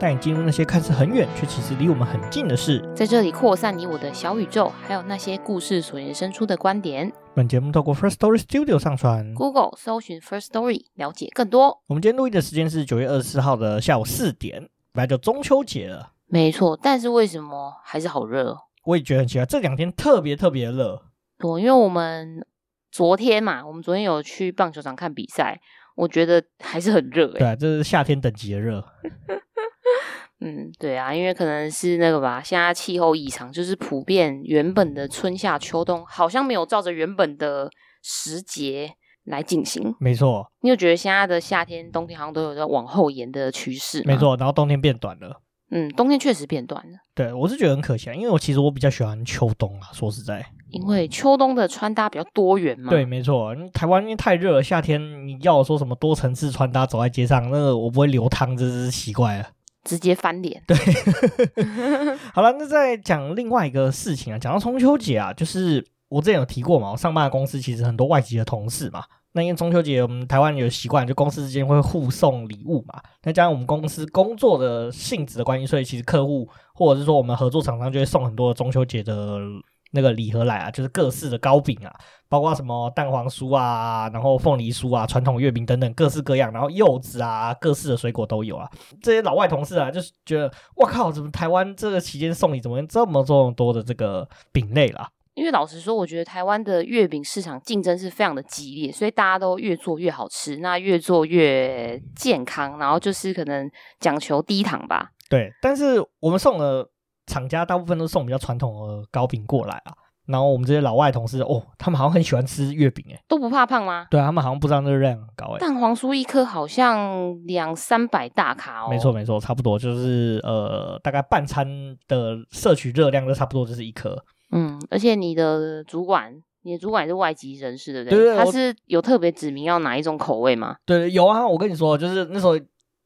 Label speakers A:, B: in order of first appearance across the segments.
A: 带你进入那些看似很远，却其实离我们很近的事，
B: 在这里扩散你我的小宇宙，还有那些故事所延伸出的观点。
A: 本节目透过 First Story Studio 上传
B: ，Google 搜寻 First Story 了解更多。
A: 我们今天录音的时间是九月二十四号的下午四点，本来就中秋节了。
B: 没错，但是为什么还是好热？
A: 我也觉得很奇怪，这两天特别特别热。
B: 对，因为我们昨天嘛，我们昨天有去棒球场看比赛，我觉得还是很热。
A: 对啊，这是夏天等级的热。
B: 嗯，对啊，因为可能是那个吧，现在气候异常，就是普遍原本的春夏秋冬好像没有照着原本的时节来进行。
A: 没错，
B: 你有觉得现在的夏天、冬天好像都有在往后延的趋势？
A: 没错，然后冬天变短了。
B: 嗯，冬天确实变短了。
A: 对，我是觉得很可惜啊，因为我其实我比较喜欢秋冬啊，说实在，
B: 因为秋冬的穿搭比较多元嘛。
A: 对，没错，台湾因为太热了，夏天你要我说什么多层次穿搭走在街上，那个我不会流汤，这是奇怪了。
B: 直接翻脸。
A: 对，好了，那再讲另外一个事情啊，讲到中秋节啊，就是我之前有提过嘛，我上班的公司其实很多外籍的同事嘛，那因为中秋节我们台湾有习惯，就公司之间会互送礼物嘛，那加上我们公司工作的性质的关系，所以其实客户或者是说我们合作厂商就会送很多中秋节的。那个礼盒来啊，就是各式的糕饼啊，包括什么蛋黄酥啊，然后凤梨酥啊，传统月饼等等，各式各样，然后柚子啊，各式的水果都有啊。这些老外同事啊，就是觉得，我靠，怎么台湾这个期间送礼怎么这么这么多的这个饼类啦？
B: 因为老实说，我觉得台湾的月饼市场竞争是非常的激烈，所以大家都越做越好吃，那越做越健康，然后就是可能讲求低糖吧。
A: 对，但是我们送了。厂家大部分都送比较传统的糕饼过来啊，然后我们这些老外同事哦，他们好像很喜欢吃月饼诶，
B: 都不怕胖吗？
A: 对啊，他们好像不知道那个热量很高诶。
B: 蛋黄酥一颗好像两三百大卡哦。
A: 没错没错，差不多就是呃大概半餐的摄取热量都差不多就是一颗。
B: 嗯，而且你的主管，你的主管也是外籍人士对不对？对，他是有特别指明要哪一种口味吗？
A: 对，对，有啊，我跟你说，就是那时候。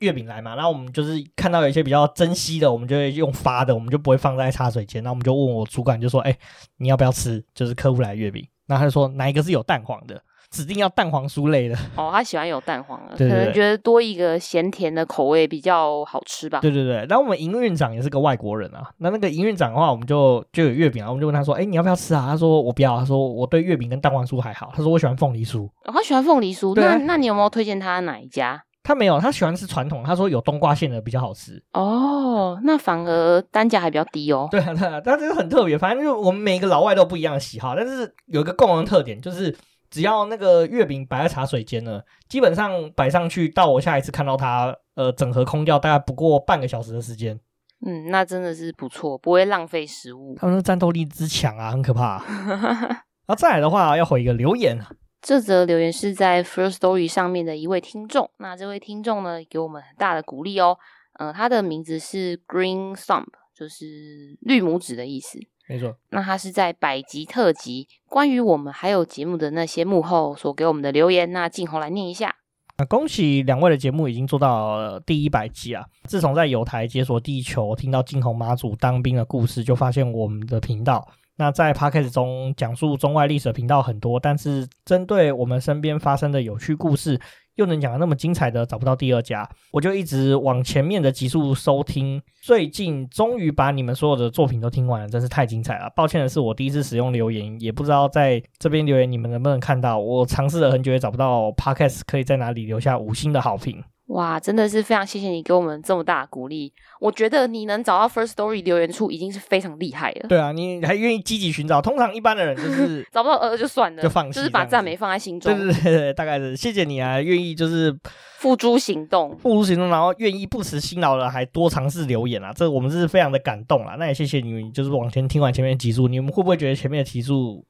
A: 月饼来嘛，然后我们就是看到有一些比较珍惜的，我们就会用发的，我们就不会放在茶水间。那我们就问我主管，就说：“哎，你要不要吃？就是客户来月饼。”那他就说哪一个是有蛋黄的，指定要蛋黄酥类的。
B: 哦，他喜欢有蛋黄的，可能觉得多一个咸甜的口味比较好吃吧。
A: 对对对。然后我们营运长也是个外国人啊，那那个营运长的话，我们就就有月饼啊，我们就问他说：“哎，你要不要吃啊？”他说：“我不要。”他说：“我对月饼跟蛋黄酥还好。”他说：“我喜欢凤梨酥。”
B: 哦，他喜欢凤梨酥。那那你有没有推荐他哪一家？
A: 他没有，他喜欢吃传统。他说有冬瓜馅的比较好吃。
B: 哦，那反而单价还比较低哦。
A: 对啊，对啊，但这个很特别。反正就我们每个老外都不一样的喜好，但是有一个共同的特点，就是只要那个月饼摆在茶水间呢，基本上摆上去到我下一次看到它，呃，整盒空掉大概不过半个小时的时间。
B: 嗯，那真的是不错，不会浪费食物。
A: 他们的战斗力之强啊，很可怕。然 后再来的话，要回一个留言。
B: 这则留言是在 First Story 上面的一位听众，那这位听众呢，给我们很大的鼓励哦。呃，他的名字是 Green Thumb，就是绿拇指的意思。
A: 没错。
B: 那他是在百集特辑关于我们还有节目的那些幕后所给我们的留言。那静红来念一下。
A: 那恭喜两位的节目已经做到第一百集啊！自从在友台解锁地球，听到静红妈祖当兵的故事，就发现我们的频道。那在 Podcast 中讲述中外历史的频道很多，但是针对我们身边发生的有趣故事，又能讲的那么精彩的，找不到第二家。我就一直往前面的集数收听，最近终于把你们所有的作品都听完了，真是太精彩了。抱歉的是，我第一次使用留言，也不知道在这边留言你们能不能看到。我尝试了很久也找不到 Podcast 可以在哪里留下五星的好评。
B: 哇，真的是非常谢谢你给我们这么大的鼓励。我觉得你能找到 First Story 留言处已经是非常厉害了。
A: 对啊，你还愿意积极寻找。通常一般的人就是
B: 找不到呃就算了，
A: 就放弃，
B: 就是把赞美放在心中。
A: 对对对对，大概是谢谢你啊，愿意就是
B: 付诸行动，
A: 付诸行动，然后愿意不辞辛劳的还多尝试留言啊，这我们是非常的感动啦。那也谢谢你们，就是往前听完前面的集数，你们会不会觉得前面的集数？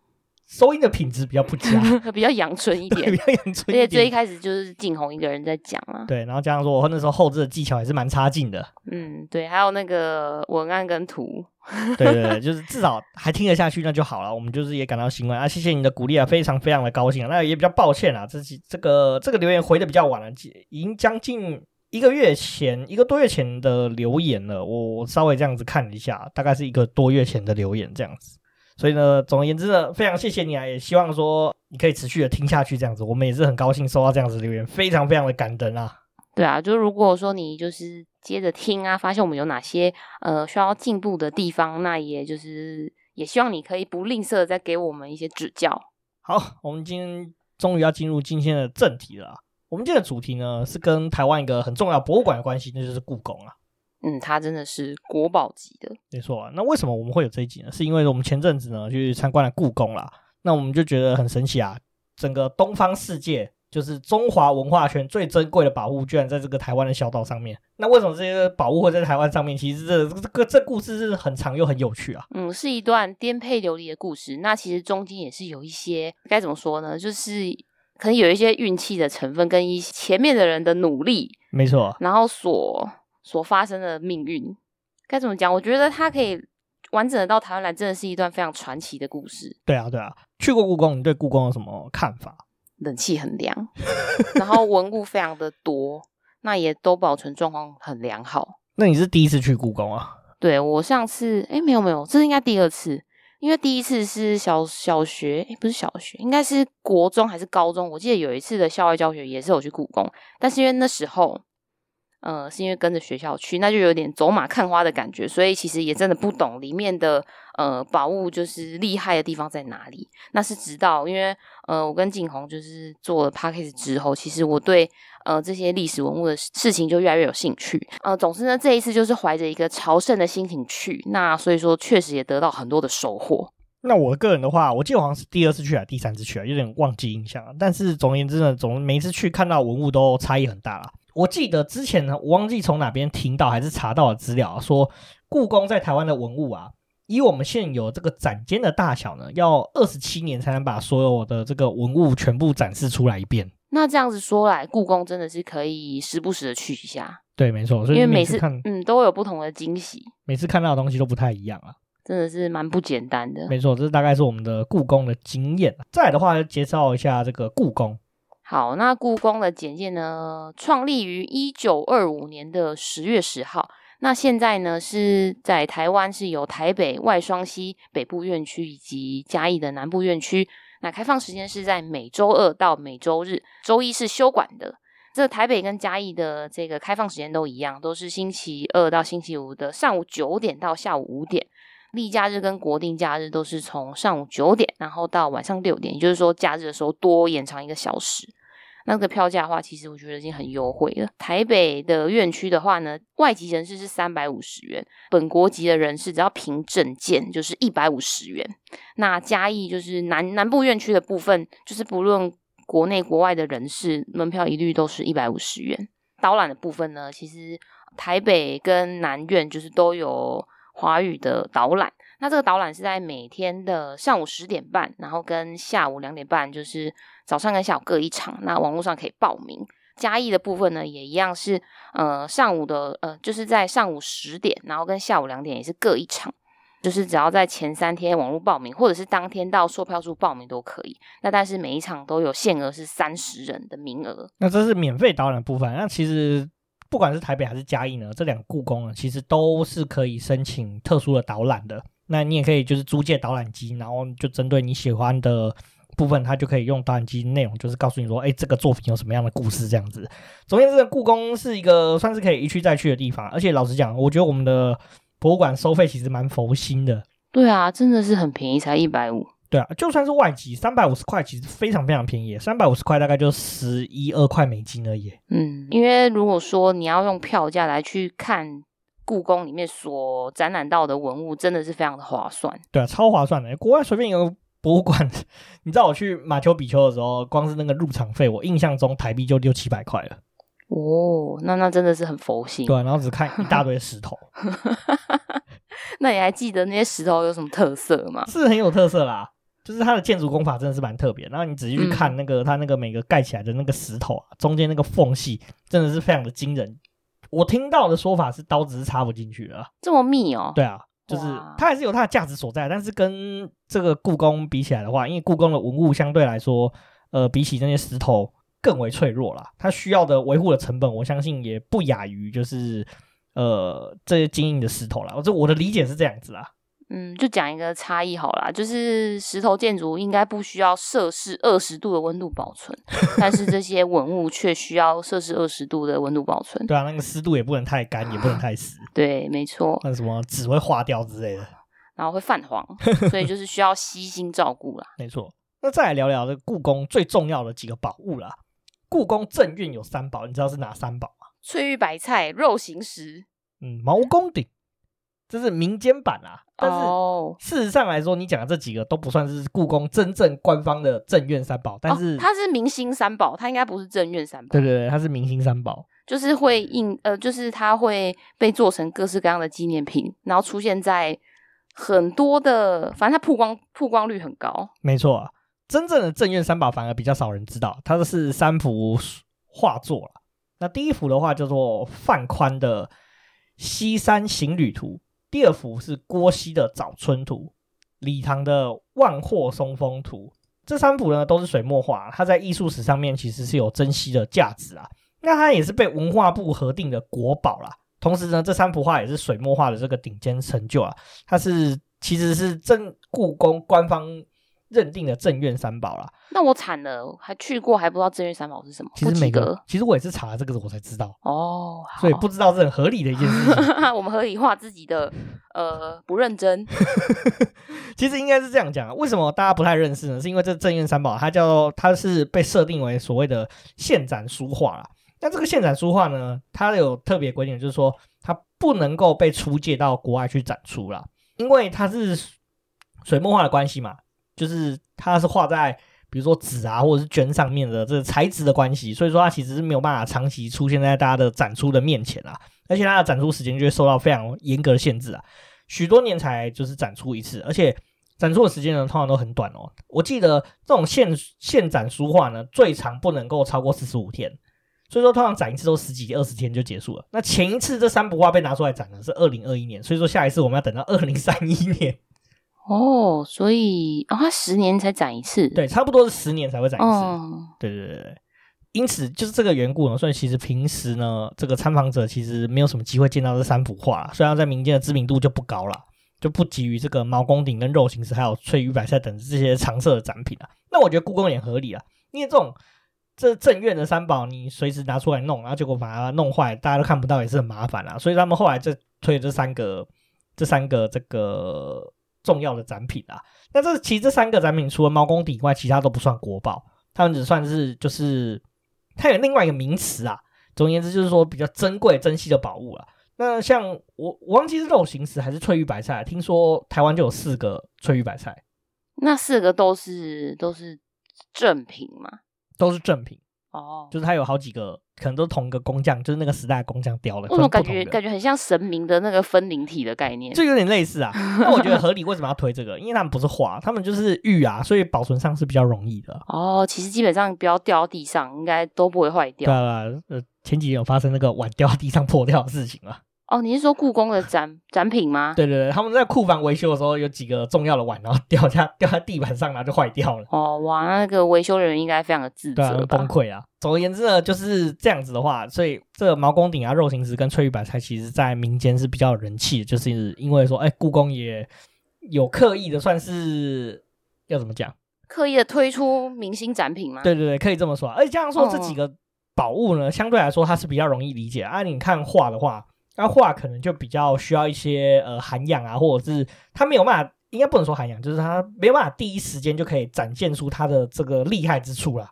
A: 收音的品质比较不佳，
B: 比较阳春一点，
A: 比较阳春。
B: 而且最一开始就是静红一个人在讲嘛，
A: 对，然后加上说我那时候后置的技巧也是蛮差劲的，
B: 嗯，对，还有那个文案跟图，
A: 对对对，就是至少还听得下去，那就好了。我们就是也感到欣慰啊，谢谢你的鼓励啊，非常非常的高兴啊。那也比较抱歉啊，这这个这个留言回的比较晚了，已经将近一个月前一个多月前的留言了。我稍微这样子看了一下，大概是一个多月前的留言这样子。所以呢，总而言之呢，非常谢谢你啊，也希望说你可以持续的听下去这样子。我们也是很高兴收到这样子留言，非常非常的感恩啊。
B: 对啊，就如果说你就是接着听啊，发现我们有哪些呃需要进步的地方，那也就是也希望你可以不吝啬的再给我们一些指教。
A: 好，我们今天终于要进入今天的正题了。我们今天的主题呢是跟台湾一个很重要博物馆的关系，那就是故宫啊。
B: 嗯，它真的是国宝级的。
A: 没错啊，那为什么我们会有这一集呢？是因为我们前阵子呢去参观了故宫啦，那我们就觉得很神奇啊，整个东方世界。就是中华文化圈最珍贵的宝物，居然在这个台湾的小岛上面。那为什么这些宝物会在台湾上面？其实这这个这故事是很长又很有趣啊。
B: 嗯，是一段颠沛流离的故事。那其实中间也是有一些该怎么说呢？就是可能有一些运气的成分，跟一些前面的人的努力，
A: 没错。
B: 然后所所发生的命运，该怎么讲？我觉得它可以完整的到台湾来，真的是一段非常传奇的故事。
A: 对啊，对啊。去过故宫，你对故宫有什么看法？
B: 冷气很凉，然后文物非常的多，那也都保存状况很良好。
A: 那你是第一次去故宫啊？
B: 对，我上次，哎，没有没有，这是应该第二次，因为第一次是小小学，哎，不是小学，应该是国中还是高中？我记得有一次的校外教学也是有去故宫，但是因为那时候。呃，是因为跟着学校去，那就有点走马看花的感觉，所以其实也真的不懂里面的呃宝物就是厉害的地方在哪里。那是直到因为呃我跟景红就是做了 Podcast 之后，其实我对呃这些历史文物的事情就越来越有兴趣。呃，总之呢，这一次就是怀着一个朝圣的心情去，那所以说确实也得到很多的收获。
A: 那我个人的话，我记得好像是第二次去还是第三次去啊，有点忘记印象了。但是总而言之呢，总每一次去看到文物都差异很大啦。我记得之前呢，我忘记从哪边听到还是查到的资料，说故宫在台湾的文物啊，以我们现有这个展间的大小呢，要二十七年才能把所有的这个文物全部展示出来一遍。
B: 那这样子说来，故宫真的是可以时不时的去一下。
A: 对，没错，所以
B: 因为每
A: 次看，
B: 嗯，都会有不同的惊喜，
A: 每次看到的东西都不太一样啊，
B: 真的是蛮不简单的。
A: 没错，这大概是我们的故宫的经验。再来的话，介绍一下这个故宫。
B: 好，那故宫的简介呢，创立于一九二五年的十月十号。那现在呢，是在台湾是由台北外双溪北部院区以及嘉义的南部院区。那开放时间是在每周二到每周日，周一是休馆的。这台北跟嘉义的这个开放时间都一样，都是星期二到星期五的上午九点到下午五点。例假日跟国定假日都是从上午九点，然后到晚上六点，也就是说假日的时候多延长一个小时。那个票价的话，其实我觉得已经很优惠了。台北的院区的话呢，外籍人士是三百五十元，本国籍的人士只要凭证件就是一百五十元。那嘉义就是南南部院区的部分，就是不论国内国外的人士，门票一律都是一百五十元。导览的部分呢，其实台北跟南院就是都有华语的导览。那这个导览是在每天的上午十点半，然后跟下午两点半，就是早上跟下午各一场。那网络上可以报名。嘉义的部分呢，也一样是呃上午的呃，就是在上午十点，然后跟下午两点也是各一场。就是只要在前三天网络报名，或者是当天到售票处报名都可以。那但是每一场都有限额是三十人的名额。
A: 那这是免费导览部分。那其实不管是台北还是嘉义呢，这两个故宫呢，其实都是可以申请特殊的导览的。那你也可以就是租借导览机，然后就针对你喜欢的部分，它就可以用导览机内容，就是告诉你说，哎，这个作品有什么样的故事这样子。总之，这个故宫是一个算是可以一去再去的地方，而且老实讲，我觉得我们的博物馆收费其实蛮佛心的。
B: 对啊，真的是很便宜，才一百五。
A: 对啊，就算是外籍，三百五十块其实非常非常便宜，三百五十块大概就十一二块美金而已。
B: 嗯，因为如果说你要用票价来去看。故宫里面所展览到的文物真的是非常的划算，对啊，超划算的。国外随便一个博物馆，你知道我去马丘比丘的时候，光是那个入场费，我印象中台币就六七百块了。哦，那那真的是很佛心。
A: 对啊，然后只看一大堆石头。
B: 那你还记得那些石头有什么特色吗？
A: 是很有特色啦，就是它的建筑工法真的是蛮特别。然后你仔细去看那个、嗯、它那个每个盖起来的那个石头啊，中间那个缝隙，真的是非常的惊人。我听到的说法是刀子是插不进去的，
B: 这么密哦？
A: 对啊，就是它还是有它的价值所在，但是跟这个故宫比起来的话，因为故宫的文物相对来说，呃，比起那些石头更为脆弱啦，它需要的维护的成本，我相信也不亚于就是呃这些坚硬的石头啦。我这我的理解是这样子啦。
B: 嗯，就讲一个差异好啦，就是石头建筑应该不需要摄氏二十度的温度保存，但是这些文物却需要摄氏二十度的温度保存。
A: 对啊，那个湿度也不能太干，也不能太湿。
B: 对，没错。
A: 那什么纸会化掉之类的，
B: 然后会泛黄，所以就是需要悉心照顾啦。
A: 没错。那再来聊聊这故宫最重要的几个宝物啦。故宫正运有三宝，你知道是哪三宝吗？
B: 翠玉白菜、肉形石，
A: 嗯，毛公鼎。这是民间版啊，但是事实上来说，你讲的这几个都不算是故宫真正官方的正院三宝，但是、哦、
B: 它是明星三宝，它应该不是正院三宝。
A: 对对对，它是明星三宝，
B: 就是会印呃，就是它会被做成各式各样的纪念品，然后出现在很多的，反正它曝光曝光率很高。
A: 没错啊，真正的正院三宝反而比较少人知道，它是三幅画作了。那第一幅的话叫做范宽的《西山行旅图》。第二幅是郭熙的《早春图》，李唐的《万壑松风图》，这三幅呢都是水墨画，它在艺术史上面其实是有珍惜的价值啊。那它也是被文化部核定的国宝啦。同时呢，这三幅画也是水墨画的这个顶尖成就啊。它是其实是正故宫官方认定的正院三宝啦。
B: 那我惨了，还去过还不知道正院三宝是什么？
A: 其实每个，其实我也是查了这个我才知道
B: 哦，
A: 所以不知道是很合理的一件事情。
B: 我们合理化自己的呃不认真。
A: 其实应该是这样讲，为什么大家不太认识呢？是因为这正院三宝它叫它是被设定为所谓的现展书画啦。那这个现展书画呢，它有特别规定，就是说它不能够被出借到国外去展出啦，因为它是水墨画的关系嘛，就是它是画在。比如说纸啊，或者是绢上面的这个材质的关系，所以说它其实是没有办法长期出现在大家的展出的面前啊，而且它的展出时间就会受到非常严格的限制啊，许多年才就是展出一次，而且展出的时间呢通常都很短哦。我记得这种现现展书画呢，最长不能够超过四十五天，所以说通常展一次都十几二十天就结束了。那前一次这三幅画被拿出来展呢是二零二一年，所以说下一次我们要等到二零三一年。
B: 哦，所以哦，它十年才展一次，
A: 对，差不多是十年才会展一次。哦、对对对对，因此就是这个缘故呢，所以其实平时呢，这个参访者其实没有什么机会见到这三幅画，虽然在民间的知名度就不高了，就不及于这个毛公鼎跟肉形石还有翠玉白菜等这些常设的展品啊。那我觉得故宫也合理啊，因为这种这正院的三宝，你随时拿出来弄，然后结果把它弄坏，大家都看不到，也是很麻烦啊。所以他们后来就推这三个，这三个这个。重要的展品啊，那这其实这三个展品除了毛公鼎以外，其他都不算国宝，他们只算是就是它有另外一个名词啊。总而言之，就是说比较珍贵、珍稀的宝物啊。那像我我忘记是肉形石还是翠玉白菜，听说台湾就有四个翠玉白菜，
B: 那四个都是都是正品吗？
A: 都是正品。
B: 哦，
A: 就是它有好几个，可能都是同一个工匠，就是那个时代的工匠雕的。
B: 我感觉感觉很像神明的那个分灵体的概念，
A: 就有点类似啊。那我觉得合理，为什么要推这个？因为他们不是画，他们就是玉啊，所以保存上是比较容易的。
B: 哦，其实基本上不要掉到地上，应该都不会坏掉。
A: 对啊，呃，前几年有发生那个碗掉到地上破掉的事情啊。
B: 哦，你是说故宫的展展品吗？
A: 对对对，他们在库房维修的时候，有几个重要的碗，然后掉下掉在地板上，然后就坏掉了。
B: 哦，哇，那个维修人员应该非常的自责，
A: 对啊，崩溃啊。总而言之呢，就是这样子的话，所以这个毛公鼎啊、肉形石跟翠玉白菜，其实在民间是比较有人气的，就是因为说，哎，故宫也有刻意的，算是要怎么讲？
B: 刻意的推出明星展品吗？
A: 对对对，可以这么说。而且这样说，这几个宝物呢，哦、相对来说它是比较容易理解啊。你看画的话。那画可能就比较需要一些呃涵养啊，或者是他没有办法，应该不能说涵养，就是他没有办法第一时间就可以展现出他的这个厉害之处啦。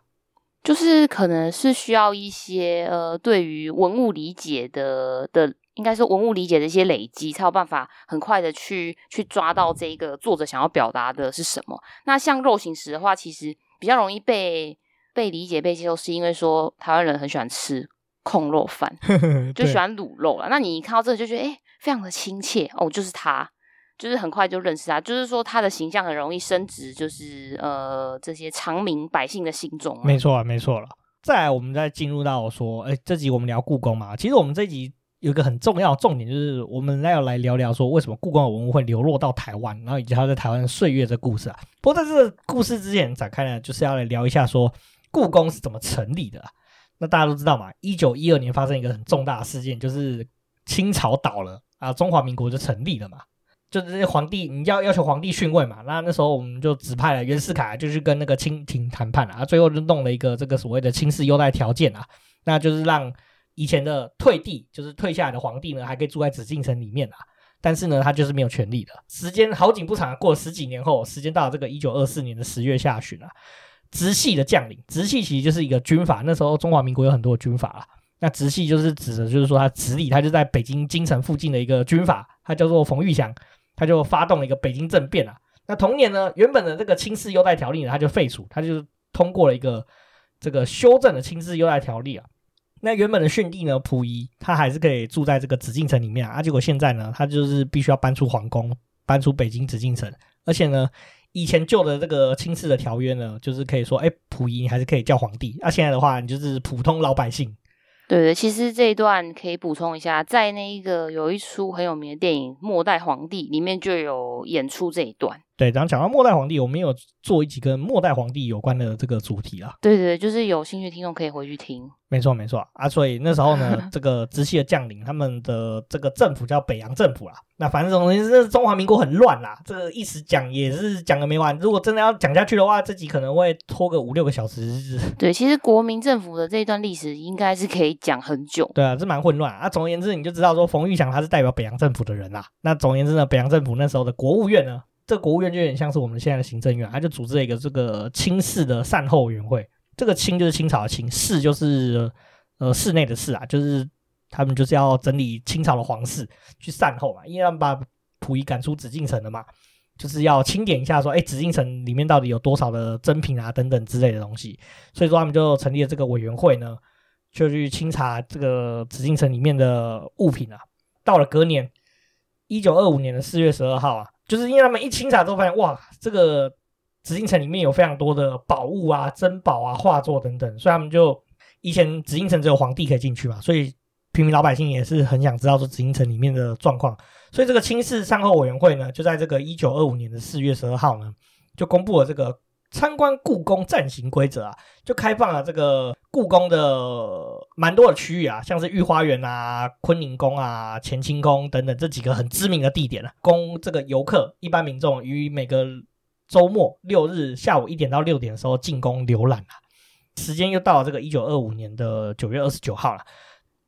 B: 就是可能是需要一些呃对于文物理解的的，应该是文物理解的一些累积，才有办法很快的去去抓到这个作者想要表达的是什么。那像肉形石的话，其实比较容易被被理解、被接受，是因为说台湾人很喜欢吃。控肉饭 就喜欢卤肉了，那你一看到这个就觉得哎、欸，非常的亲切哦，就是他，就是很快就认识他，就是说他的形象很容易升值，就是呃这些长民百姓的心中。
A: 没错啊，没错了。再来，我们再进入到说，哎、欸，这集我们聊故宫嘛，其实我们这集有一个很重要的重点，就是我们要来聊聊说，为什么故宫的文物会流落到台湾，然后以及它在台湾岁月的故事啊。不过在这个故事之前展开呢，就是要来聊一下说故宫是怎么成立的啊。那大家都知道嘛，一九一二年发生一个很重大的事件，就是清朝倒了啊，中华民国就成立了嘛。就是皇帝，你要要求皇帝逊位嘛，那那时候我们就指派了袁世凯就去跟那个清廷谈判啊，最后就弄了一个这个所谓的清室优待条件啊，那就是让。以前的退帝就是退下来的皇帝呢，还可以住在紫禁城里面啊，但是呢，他就是没有权力的。时间好景不长，过了十几年后，时间到了这个一九二四年的十月下旬啊，直系的将领，直系其实就是一个军阀。那时候中华民国有很多的军阀啊，那直系就是指的，就是说他直隶，他就在北京京城附近的一个军阀，他叫做冯玉祥，他就发动了一个北京政变啊。那同年呢，原本的这个清室优待条例呢，他就废除，他就通过了一个这个修正的清室优待条例啊。那原本的逊帝呢，溥仪他还是可以住在这个紫禁城里面啊，啊，结果现在呢，他就是必须要搬出皇宫，搬出北京紫禁城，而且呢，以前旧的这个清室的条约呢，就是可以说，哎，溥仪你还是可以叫皇帝，那、啊、现在的话，你就是普通老百姓。
B: 对对，其实这一段可以补充一下，在那一个有一出很有名的电影《末代皇帝》里面就有演出这一段。
A: 对，然后讲到末代皇帝，我们有做一集跟末代皇帝有关的这个主题啊。
B: 对对，就是有兴趣的听众可以回去听。
A: 没错没错啊，所以那时候呢，这个直系的将领，他们的这个政府叫北洋政府啦。那反正总之是中华民国很乱啦，这个一时讲也是讲个没完。如果真的要讲下去的话，这集可能会拖个五六个小时。
B: 对，其实国民政府的这一段历史应该是可以讲很久。
A: 对啊，这蛮混乱啊。总而言之，你就知道说冯玉祥他是代表北洋政府的人啦。那总而言之呢，北洋政府那时候的国务院呢。这个国务院就有点像是我们现在的行政院，他就组织了一个这个清室的善后委员会。这个清就是清朝的清，室就是呃室内的室啊，就是他们就是要整理清朝的皇室去善后嘛，因为他们把溥仪赶出紫禁城了嘛，就是要清点一下说，哎，紫禁城里面到底有多少的珍品啊等等之类的东西。所以说他们就成立了这个委员会呢，就去清查这个紫禁城里面的物品啊。到了隔年，一九二五年的四月十二号啊。就是因为他们一清查之后发现，哇，这个紫禁城里面有非常多的宝物啊、珍宝啊、画作等等，所以他们就以前紫禁城只有皇帝可以进去嘛，所以平民老百姓也是很想知道说紫禁城里面的状况，所以这个清室善后委员会呢，就在这个一九二五年的四月十二号呢，就公布了这个。参观故宫暂行规则啊，就开放了这个故宫的蛮多的区域啊，像是御花园啊、坤宁宫啊、乾清宫等等这几个很知名的地点啊，供这个游客、一般民众于每个周末六日下午一点到六点的时候进宫浏览啊。时间又到了这个一九二五年的九月二十九号了。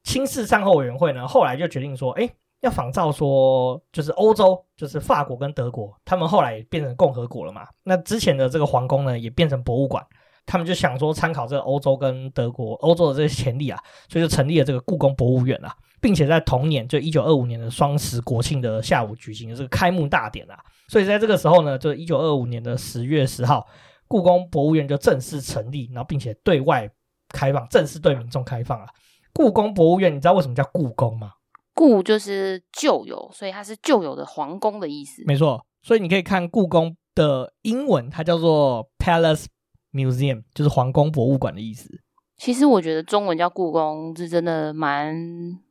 A: 清室善后委员会呢，后来就决定说，哎。要仿照说，就是欧洲，就是法国跟德国，他们后来也变成共和国了嘛。那之前的这个皇宫呢，也变成博物馆。他们就想说，参考这个欧洲跟德国、欧洲的这些前例啊，所以就成立了这个故宫博物院啊，并且在同年，就一九二五年的双十国庆的下午举行的这个开幕大典啊。所以在这个时候呢，就一九二五年的十月十号，故宫博物院就正式成立，然后并且对外开放，正式对民众开放了。故宫博物院，你知道为什么叫故宫吗？
B: 故就是旧有，所以它是旧有的皇宫的意思。
A: 没错，所以你可以看故宫的英文，它叫做 Palace Museum，就是皇宫博物馆的意思。
B: 其实我觉得中文叫故宫是真的蛮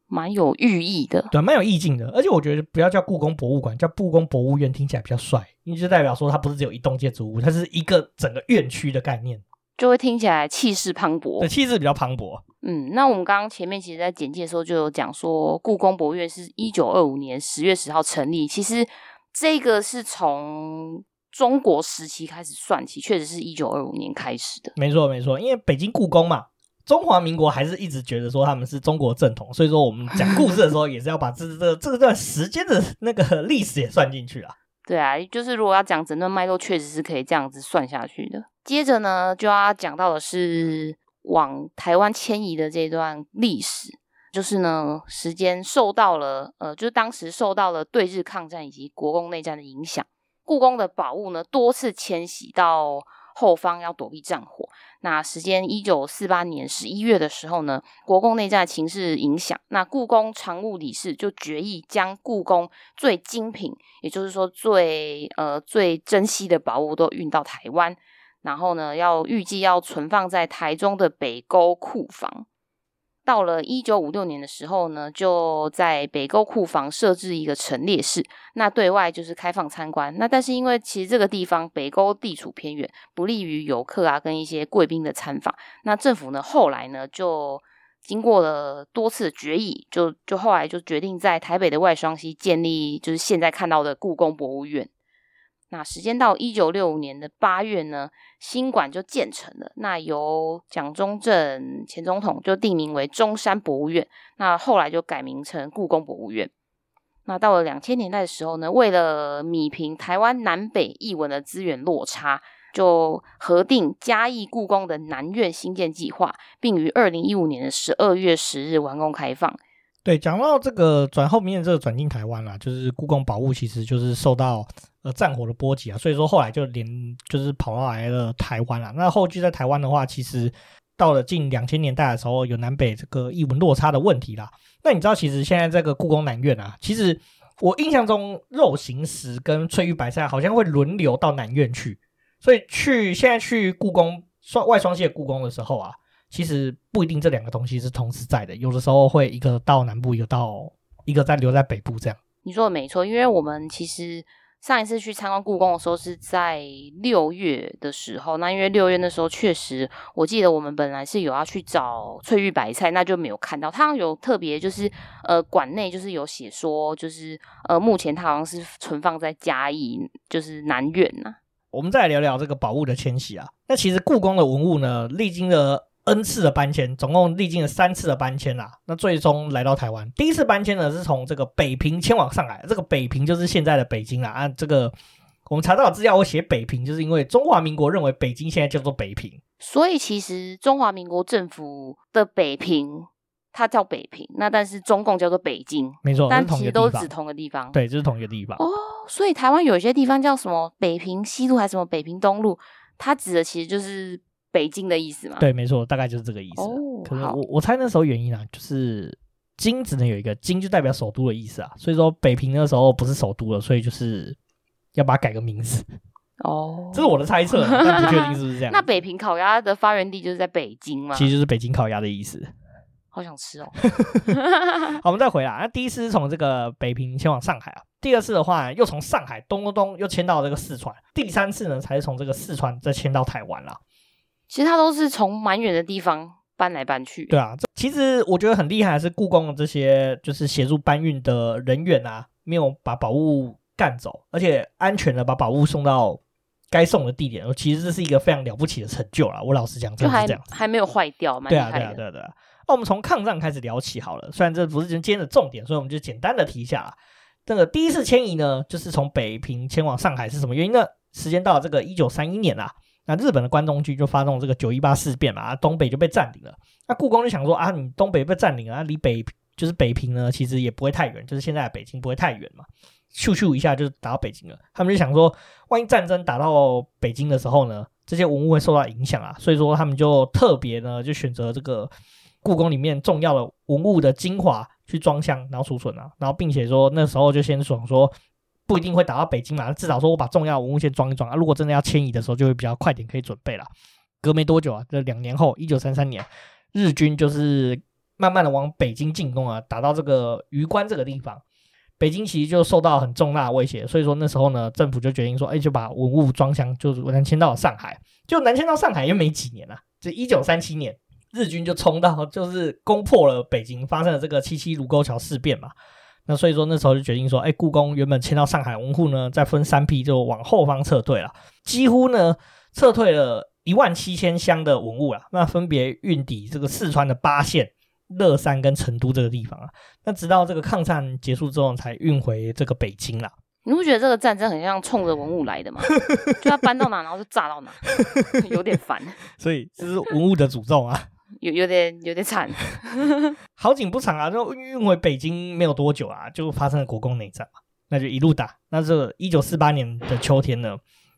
B: 蛮有寓意的，
A: 对，蛮有意境的。而且我觉得不要叫故宫博物馆，叫故宫博物院听起来比较帅，因为就代表说它不是只有一栋建筑物，它是一个整个院区的概念。
B: 就会听起来气势磅礴，
A: 对，气势比较磅礴。
B: 嗯，那我们刚刚前面其实，在简介的时候就有讲说，故宫博物院是一九二五年十月十号成立。其实这个是从中国时期开始算起，确实是一九二五年开始的。
A: 没错，没错，因为北京故宫嘛，中华民国还是一直觉得说他们是中国正统，所以说我们讲故事的时候也是要把这 这这个段时间的那个 历史也算进去啊。
B: 对啊，就是如果要讲整段脉络，确实是可以这样子算下去的。接着呢，就要讲到的是往台湾迁移的这段历史，就是呢，时间受到了呃，就是当时受到了对日抗战以及国共内战的影响，故宫的宝物呢多次迁徙到后方要躲避战火。那时间一九四八年十一月的时候呢，国共内战情势影响，那故宫常务理事就决议将故宫最精品，也就是说最呃最珍稀的宝物都运到台湾，然后呢要预计要存放在台中的北沟库房。到了一九五六年的时候呢，就在北沟库房设置一个陈列室，那对外就是开放参观。那但是因为其实这个地方北沟地处偏远，不利于游客啊跟一些贵宾的参访。那政府呢后来呢就经过了多次决议，就就后来就决定在台北的外双溪建立就是现在看到的故宫博物院。那时间到一九六五年的八月呢，新馆就建成了。那由蒋中正前总统就定名为中山博物院。那后来就改名成故宫博物院。那到了两千年代的时候呢，为了弭平台湾南北译文的资源落差，就核定嘉义故宫的南院新建计划，并于二零一五年的十二月十日完工开放。
A: 对，讲到这个转后面这个转进台湾啦，就是故宫宝物其实就是受到呃战火的波及啊，所以说后来就连就是跑到来了台湾了。那后续在台湾的话，其实到了近两千年代的时候，有南北这个艺文落差的问题啦。那你知道，其实现在这个故宫南院啊，其实我印象中肉形石跟翠玉白菜好像会轮流到南院去，所以去现在去故宫双外双溪的故宫的时候啊。其实不一定这两个东西是同时在的，有的时候会一个到南部，一个到一个再留在北部这样。
B: 你说的没错，因为我们其实上一次去参观故宫的时候是在六月的时候，那因为六月那时候确实，我记得我们本来是有要去找翠玉白菜，那就没有看到。它有特别就是呃馆内就是有写说，就是呃目前它好像是存放在嘉义，就是南院呐、
A: 我们再来聊聊这个宝物的迁徙啊。那其实故宫的文物呢，历经了。N 次的搬迁，总共历经了三次的搬迁啦。那最终来到台湾，第一次搬迁呢是从这个北平迁往上海。这个北平就是现在的北京啦。啊，这个我们查到的资料，我写北平，就是因为中华民国认为北京现在叫做北平。
B: 所以其实中华民国政府的北平，它叫北平。那但是中共叫做北京，
A: 没错，
B: 但其实都是指同一个地方。
A: 对，就是同一个地方。
B: 哦，所以台湾有一些地方叫什么北平西路，还是什么北平东路，它指的其实就是。北京的意思吗？
A: 对，没错，大概就是这个意思。哦，可是我我猜那时候原因啊，就是京只能有一个京，就代表首都的意思啊。所以说北平那时候不是首都了，所以就是要把它改个名字。哦，这是我的猜测，但不确定是不是这样。
B: 那北平烤鸭的发源地就是在北京吗？
A: 其实就是北京烤鸭的意思。
B: 好想吃哦。
A: 好，我们再回来。那第一次是从这个北平迁往上海啊，第二次的话又从上海咚咚咚又迁到这个四川，第三次呢才是从这个四川再迁到台湾了。
B: 其实它都是从蛮远的地方搬来搬去。
A: 对啊，这其实我觉得很厉害，是故宫的这些就是协助搬运的人员啊，没有把宝物干走，而且安全的把宝物送到该送的地点。其实这是一个非常了不起的成就啦。我老实讲，就
B: 还
A: 这样
B: 还没有坏掉，蛮厉害的。
A: 对啊，对啊，对啊，对啊。那我们从抗战开始聊起好了，虽然这不是今天的重点，所以我们就简单的提一下啦。这个第一次迁移呢，就是从北平迁往上海，是什么原因呢？时间到了这个一九三一年啦。那日本的关东军就发动这个九一八事变嘛，东北就被占领了。那故宫就想说啊，你东北被占领了，离北就是北平呢，其实也不会太远，就是现在北京不会太远嘛，咻咻一下就打到北京了。他们就想说，万一战争打到北京的时候呢，这些文物会受到影响啊，所以说他们就特别呢，就选择这个故宫里面重要的文物的精华去装箱，然后储存啊，然后并且说那时候就先爽说。不一定会打到北京嘛，至少说我把重要文物先装一装啊。如果真的要迁移的时候，就会比较快点可以准备了。隔没多久啊，这两年后，一九三三年，日军就是慢慢的往北京进攻啊，打到这个榆关这个地方，北京其实就受到很重大的威胁。所以说那时候呢，政府就决定说，哎，就把文物装箱，就是南迁到了上海。就南迁到上海又没几年了，这一九三七年，日军就冲到，就是攻破了北京，发生了这个七七卢沟桥事变嘛。那所以说那时候就决定说，哎，故宫原本迁到上海文库呢，再分三批就往后方撤退了，几乎呢撤退了一万七千箱的文物了。那分别运抵这个四川的巴县、乐山跟成都这个地方啊。那直到这个抗战结束之后，才运回这个北京了。
B: 你不觉得这个战争很像冲着文物来的吗？就要搬到哪，然后就炸到哪，有点烦。
A: 所以这是文物的诅咒啊。
B: 有有点有点惨，
A: 好景不长啊，就运回北京没有多久啊，就发生了国共内战嘛，那就一路打。那这一九四八年的秋天呢，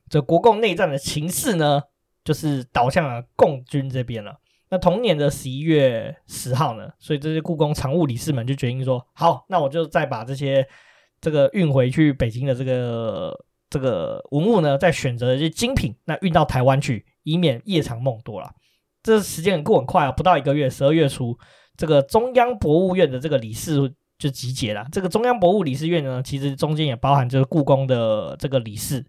A: 这国共内战的情势呢，就是倒向了共军这边了。那同年的十一月十号呢，所以这些故宫常务理事们就决定说，好，那我就再把这些这个运回去北京的这个这个文物呢，再选择一些精品，那运到台湾去，以免夜长梦多了。这时间很过很快啊，不到一个月，十二月初，这个中央博物院的这个理事就集结了。这个中央博物理事院呢，其实中间也包含就是故宫的这个理事。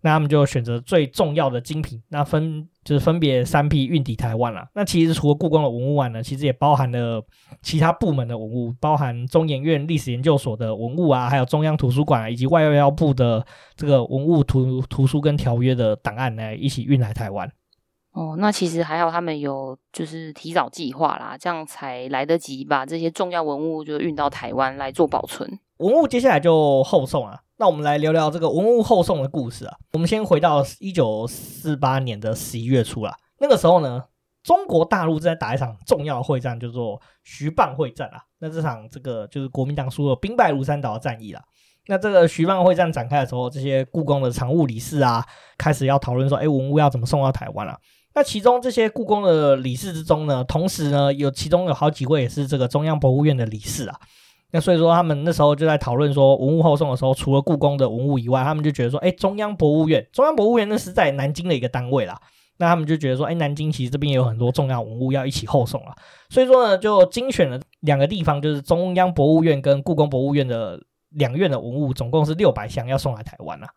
A: 那他们就选择最重要的精品，那分就是分别三批运抵台湾了。那其实除了故宫的文物外呢，其实也包含了其他部门的文物，包含中研院历史研究所的文物啊，还有中央图书馆以及外交部的这个文物图图书跟条约的档案呢，一起运来台湾。
B: 哦，那其实还好，他们有就是提早计划啦，这样才来得及把这些重要文物就运到台湾来做保存。
A: 文物接下来就后送啊。那我们来聊聊这个文物后送的故事啊。我们先回到一九四八年的十一月初啦。那个时候呢，中国大陆正在打一场重要的会战，叫做徐蚌会战啊。那这场这个就是国民党输了兵败如山倒的战役啦。那这个徐蚌会战展开的时候，这些故宫的常务理事啊，开始要讨论说，哎，文物要怎么送到台湾了啊？那其中这些故宫的理事之中呢，同时呢，有其中有好几位也是这个中央博物院的理事啊。那所以说，他们那时候就在讨论说，文物后送的时候，除了故宫的文物以外，他们就觉得说，哎，中央博物院，中央博物院那是在南京的一个单位啦。那他们就觉得说，哎，南京其实这边也有很多重要文物要一起后送了。所以说呢，就精选了两个地方，就是中央博物院跟故宫博物院的两院的文物，总共是六百箱要送来台湾啊。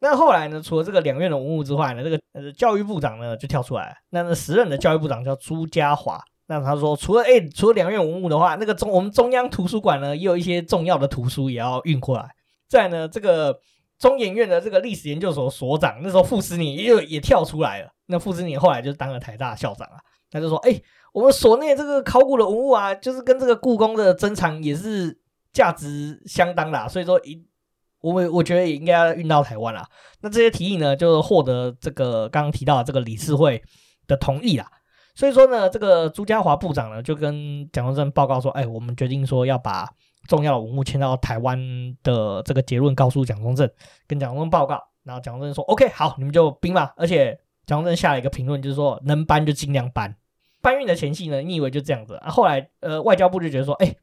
A: 那后来呢，除了这个两院的文物之外呢，这个呃教育部长呢就跳出来，那那时任的教育部长叫朱家驊。那他说，除了哎、除了两院文物的话，那个中我们中央图书馆呢，也有一些重要的图书也要运过来。再呢，这个中研院的这个历史研究所所长，那时候傅斯年也也跳出来了。那傅斯年后来就当了台大校长啊，他就说，哎、我们所内这个考古的文物啊，就是跟这个故宫的珍藏也是价值相当啦，所以说一我们我觉得也应该要运到台湾啦。那这些提议呢，就获得这个刚刚提到的这个理事会的同意啦。所以说呢，这个朱家华部长呢，就跟蒋中正报告说：“哎，我们决定说要把重要的文物迁到台湾的这个结论告诉蒋中正，跟蒋中正报告。然后蒋中正说：‘OK，好，你们就兵吧。’而且蒋中正下了一个评论，就是说能搬就尽量搬。搬运的前期呢，你以为就这样子啊？后来呃，外交部就觉得说：‘哎。’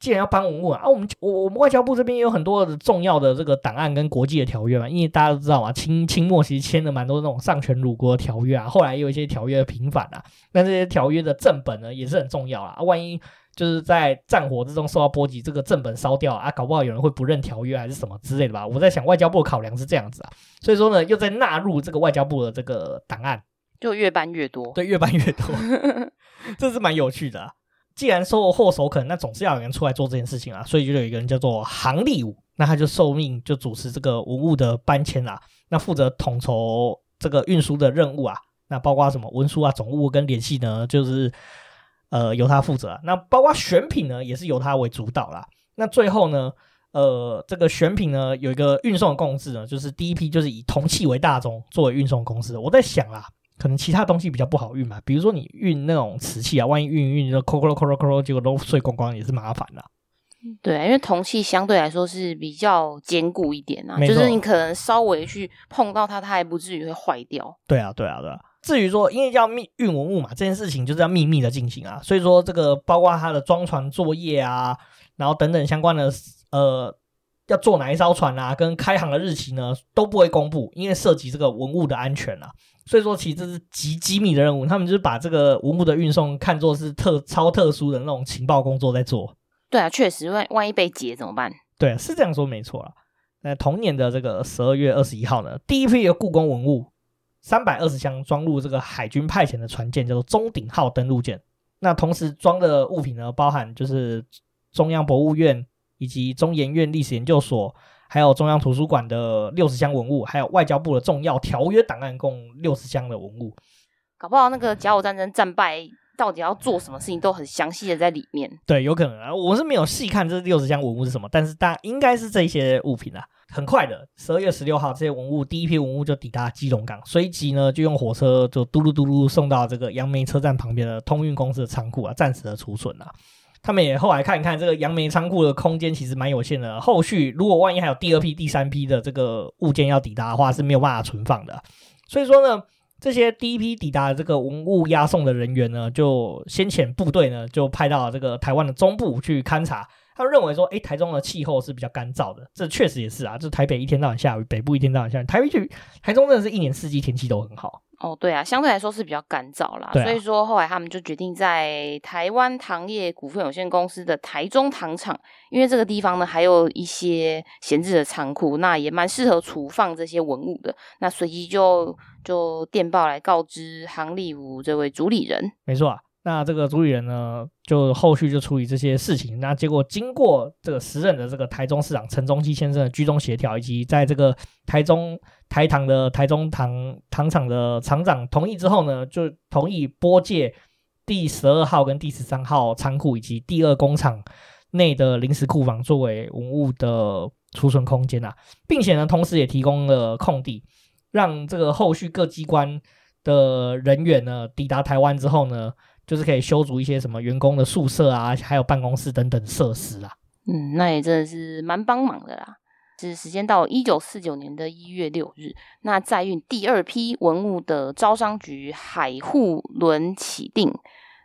A: 既然要搬文物啊，啊，我们我我们外交部这边也有很多的重要的这个档案跟国际的条约嘛，因为大家都知道啊，清清末其实签了蛮多那种丧权辱国的条约啊，后来也有一些条约的平反啊，那这些条约的正本呢也是很重要啊，万一就是在战火之中受到波及，这个正本烧掉啊，搞不好有人会不认条约还是什么之类的吧？我在想外交部的考量是这样子啊，所以说呢，又在纳入这个外交部的这个档案，
B: 就越搬越多，
A: 对，越搬越多，这是蛮有趣的啊。既然收了祸首肯，那总是要有人出来做这件事情啊，所以就有一个人叫做杭立武，那他就受命就主持这个文物的搬迁啊，那负责统筹这个运输的任务啊，那包括什么文书啊、总务跟联系呢，就是呃由他负责，那包括选品呢，也是由他为主导啦。那最后呢，呃，这个选品呢有一个运送的公司呢，就是第一批就是以铜器为大宗作为运送公司。我在想啦。可能其他东西比较不好运嘛，比如说你运那种瓷器啊，万一运一运就抠抠抠抠抠，结果都碎光光，也是麻烦的。
B: 对，因为铜器相对来说是比较坚固一点啊，就是你可能稍微去碰到它，它还不至于会坏掉。
A: 对啊，对啊，对啊。至于说，因为要密运文物嘛，这件事情就是要秘密的进行啊，所以说这个包括它的装船作业啊，然后等等相关的呃，要坐哪一艘船啊，跟开航的日期呢，都不会公布，因为涉及这个文物的安全啊。所以说，其实这是极机密的任务，他们就是把这个文物的运送看作是特超特殊的那种情报工作在做。
B: 对啊，确实，万万一被劫怎么办？
A: 对啊，是这样说没错啦。那同年的这个十二月二十一号呢，第一批的故宫文物三百二十箱装入这个海军派遣的船舰，叫做中鼎号登陆舰。那同时装的物品呢，包含就是中央博物院以及中研院历史研究所。还有中央图书馆的六十箱文物，还有外交部的重要条约档案，共六十箱的文物。
B: 搞不好那个甲午战争战败到底要做什么事情，都很详细的在里面。
A: 对，有可能啊，我是没有细看这六十箱文物是什么，但是大应该是这些物品啊。很快的，十二月十六号，这些文物第一批文物就抵达基隆港，随即呢就用火车就嘟噜嘟噜送到这个杨梅车站旁边的通运公司的仓库啊，暂时的储存啊。他们也后来看一看这个杨梅仓库的空间其实蛮有限的，后续如果万一还有第二批、第三批的这个物件要抵达的话，是没有办法存放的。所以说呢，这些第一批抵达的这个文物押送的人员呢，就先遣部队呢，就派到了这个台湾的中部去勘察。他们认为说，诶，台中的气候是比较干燥的，这确实也是啊。就台北一天到晚下雨，北部一天到晚下雨，台北去台中真的是一年四季天气都很好。
B: 哦，对啊，相对来说是比较干燥啦，啊、所以说后来他们就决定在台湾糖业股份有限公司的台中糖厂，因为这个地方呢还有一些闲置的仓库，那也蛮适合储放这些文物的。那随即就就电报来告知杭立武这位主理人，
A: 没错啊。那这个主理人呢，就后续就处理这些事情。那结果经过这个时任的这个台中市长陈中基先生的居中协调，以及在这个台中台糖的台中糖糖厂的厂长同意之后呢，就同意拨借第十二号跟第十三号仓库以及第二工厂内的临时库房作为文物的储存空间啊，并且呢，同时也提供了空地，让这个后续各机关的人员呢抵达台湾之后呢。就是可以修筑一些什么员工的宿舍啊，还有办公室等等设施啊。
B: 嗯，那也真的是蛮帮忙的啦。是时间到一九四九年的一月六日，那载运第二批文物的招商局海护轮启定，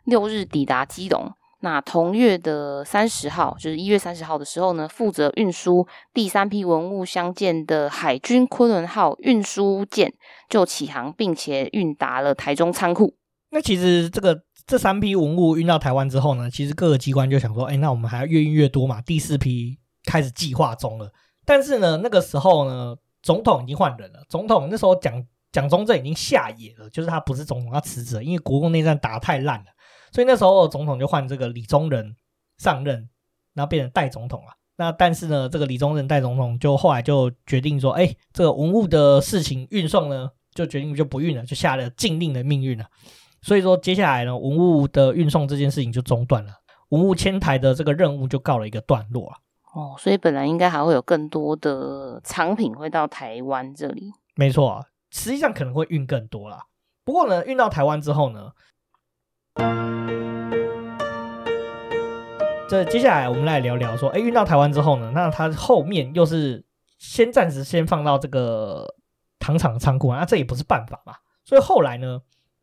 B: 六日抵达基隆。那同月的三十号，就是一月三十号的时候呢，负责运输第三批文物相见的海军昆仑号运输舰就起航，并且运达了台中仓库。
A: 那其实这个。这三批文物运到台湾之后呢，其实各个机关就想说，哎，那我们还要越运越多嘛。第四批开始计划中了，但是呢，那个时候呢，总统已经换人了。总统那时候蒋蒋中正已经下野了，就是他不是总统，他辞职了，因为国共内战打得太烂了，所以那时候总统就换这个李宗仁上任，然后变成代总统了。那但是呢，这个李宗仁代总统就后来就决定说，哎，这个文物的事情运送呢，就决定就不运了，就下了禁令的命运了。所以说，接下来呢，文物的运送这件事情就中断了，文物迁台的这个任务就告了一个段落了。
B: 哦，所以本来应该还会有更多的藏品会到台湾这里。
A: 没错啊，实际上可能会运更多啦。不过呢，运到台湾之后呢，这接下来我们来聊聊说，哎，运到台湾之后呢，那它后面又是先暂时先放到这个糖厂仓库啊，那这也不是办法嘛。所以后来呢，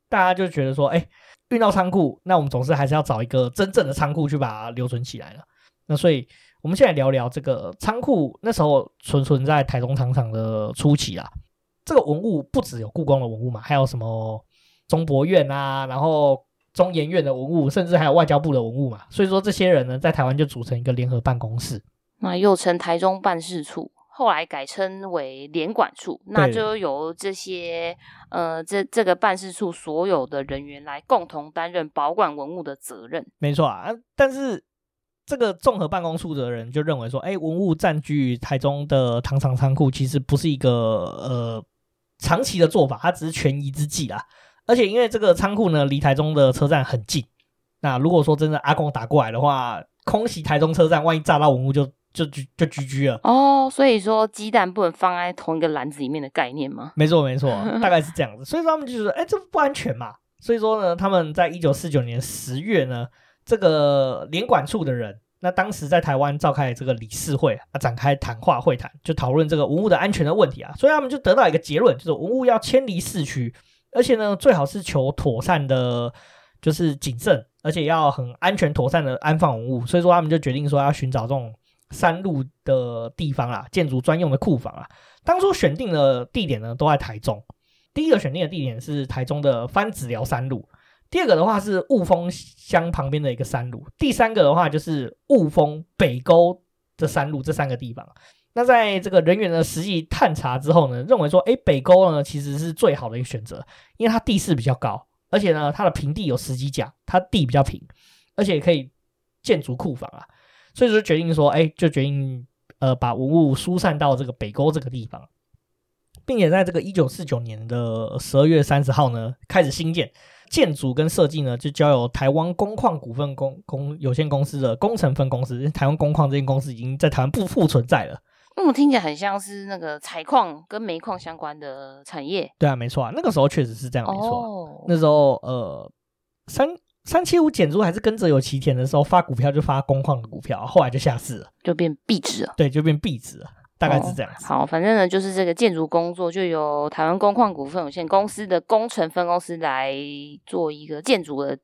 A: 大家就觉得说，哎，运到仓库，那我们总是还是要找一个真正的仓库去把它留存起来了。那所以，我们现在聊聊这个仓库那时候存存在台中糖厂的初期啊。这个文物不只有故宫的文物嘛，还有什么中博院啊，然后中研院的文物，甚至还有外交部的文物嘛。所以说，这些人呢，在台湾就组成一个联合办公室，
B: 那又称台中办事处。后来改称为联管处，那就由这些呃，这这个办事处所有的人员来共同担任保管文物的责任。
A: 没错啊，但是这个综合办公处的人就认为说，哎，文物占据台中的糖厂仓库，其实不是一个呃长期的做法，它只是权宜之计啦。而且因为这个仓库呢，离台中的车站很近，那如果说真的阿公打过来的话，空袭台中车站，万一炸到文物就。就就就 GG 了
B: 哦，所以说鸡蛋不能放在同一个篮子里面的概念吗？
A: 没错没错，大概是这样子。所以说他们就觉得，哎，这不安全嘛。所以说呢，他们在一九四九年十月呢，这个联管处的人，那当时在台湾召开这个理事会啊，展开谈话会谈，就讨论这个文物的安全的问题啊。所以他们就得到一个结论，就是文物要迁离市区，而且呢，最好是求妥善的，就是谨慎，而且要很安全妥善的安放文物。所以说他们就决定说要寻找这种。山路的地方啦，建筑专用的库房啊。当初选定的地点呢，都在台中。第一个选定的地点是台中的番子寮山路，第二个的话是雾峰乡旁边的一个山路，第三个的话就是雾峰北沟的山路。这三个地方，那在这个人员的实际探查之后呢，认为说，哎，北沟呢其实是最好的一个选择，因为它地势比较高，而且呢它的平地有十几甲，它地比较平，而且可以建筑库房啊。所以就决定说，哎，就决定呃把文物疏散到这个北沟这个地方，并且在这个一九四九年的十二月三十号呢，开始兴建建筑跟设计呢，就交由台湾工矿股份公公有限公司的工程分公司。台湾工矿这间公司已经在台湾不复存在了。
B: 嗯，听起来很像是那个采矿跟煤矿相关的产业。
A: 对啊，没错啊，那个时候确实是这样，没错。哦，那时候呃三。三七五减租还是跟着有其田的时候发股票就发工矿的股票，后来就下市了，
B: 就变币值了。
A: 对，就变币值了，大概是这样子。
B: 哦。好，反正呢，就是这个建筑工作就由台湾工矿股份有限公司的工程分公司来做一个建筑的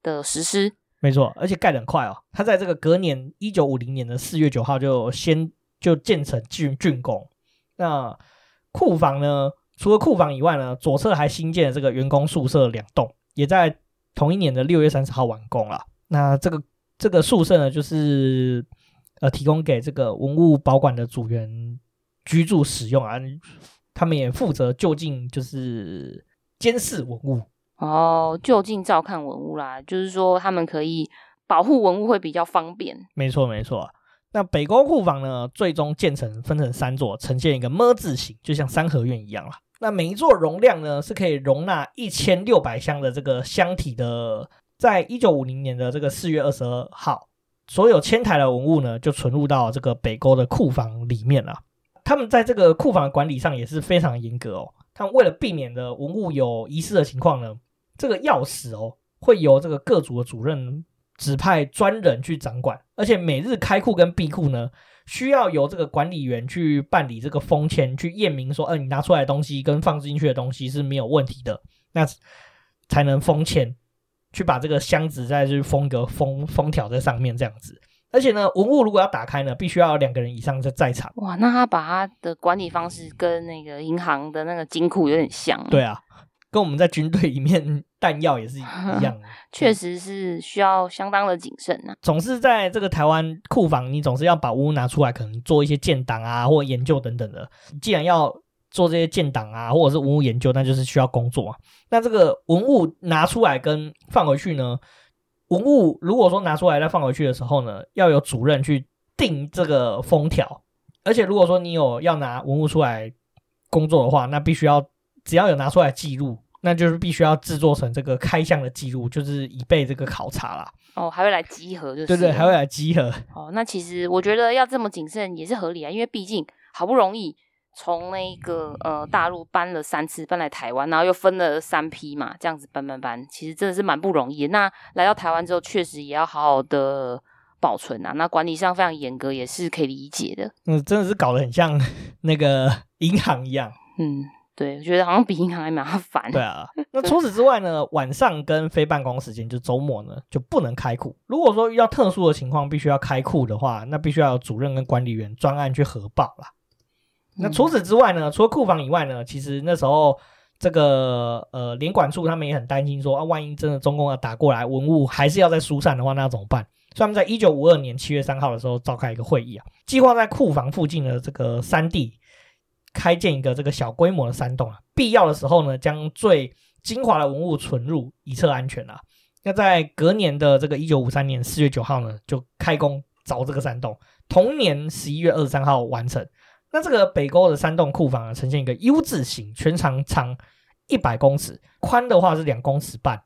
B: 的实施。
A: 没错，而且盖得很快哦。他在这个隔年一九五零年的四月九号就先就建成竣竣工。那库房呢，除了库房以外呢，左侧还新建了这个员工宿舍两栋，也在同一年的六月三十号完工了。那这个这个宿舍呢，就是呃提供给这个文物保管的组员居住使用啊，他们也负责就近就是监视文物
B: 哦，就近照看文物啦，就是说他们可以保护文物会比较方便。
A: 没错没错。那北沟库房呢，最终建成分成三座，呈现一个么字形，就像三合院一样啦。那每一座容量呢，是可以容纳一千六百箱的这个箱体的。在一九五零年的这个四月二十二号，所有迁台的文物呢，就存入到这个北沟的库房里面了。他们在这个库房的管理上也是非常严格哦。他们为了避免的文物有遗失的情况呢，这个钥匙哦，会由这个各组的主任。指派专人去掌管，而且每日开库跟闭库呢，需要由这个管理员去办理这个封签，去验明说，嗯、呃，你拿出来的东西跟放进去的东西是没有问题的，那才能封签，去把这个箱子再去封个封封条在上面这样子。而且呢，文物如果要打开呢，必须要有两个人以上在在场。
B: 哇，那他把他的管理方式跟那个银行的那个金库有点像。
A: 对啊。跟我们在军队里面弹药也是一样的，
B: 确实是需要相当的谨慎呐。
A: 总是在这个台湾库房，你总是要把文物拿出来，可能做一些建档啊，或研究等等的。既然要做这些建档啊，或者是文物研究，那就是需要工作啊。那这个文物拿出来跟放回去呢？文物如果说拿出来再放回去的时候呢，要有主任去定这个封条。而且如果说你有要拿文物出来工作的话，那必须要只要有拿出来记录。那就是必须要制作成这个开箱的记录，就是以备这个考察啦。
B: 哦，还会来集合，就是
A: 对对，还会来集合。
B: 哦，那其实我觉得要这么谨慎也是合理啊，因为毕竟好不容易从那个呃大陆搬了三次搬来台湾，然后又分了三批嘛，这样子搬搬搬，其实真的是蛮不容易的。那来到台湾之后，确实也要好好的保存啊，那管理上非常严格，也是可以理解的。
A: 嗯，真的是搞得很像那个银行一样。
B: 嗯。对，我觉得好像比银行还麻烦。
A: 对啊，那除此之外呢，晚上跟非办公时间，就周末呢，就不能开库。如果说遇到特殊的情况，必须要开库的话，那必须要有主任跟管理员专案去核报啦。那除此之外呢，除了库房以外呢，其实那时候这个呃联管处他们也很担心说啊，万一真的中共要打过来，文物还是要再疏散的话，那要怎么办？所以他们在一九五二年七月三号的时候召开一个会议啊，计划在库房附近的这个山地。开建一个这个小规模的山洞啊，必要的时候呢，将最精华的文物存入，以策安全啊。那在隔年的这个一九五三年四月九号呢，就开工凿这个山洞，同年十一月二十三号完成。那这个北沟的山洞库房啊，呈现一个 U 字形，全长长一百公尺，宽的话是两公尺半，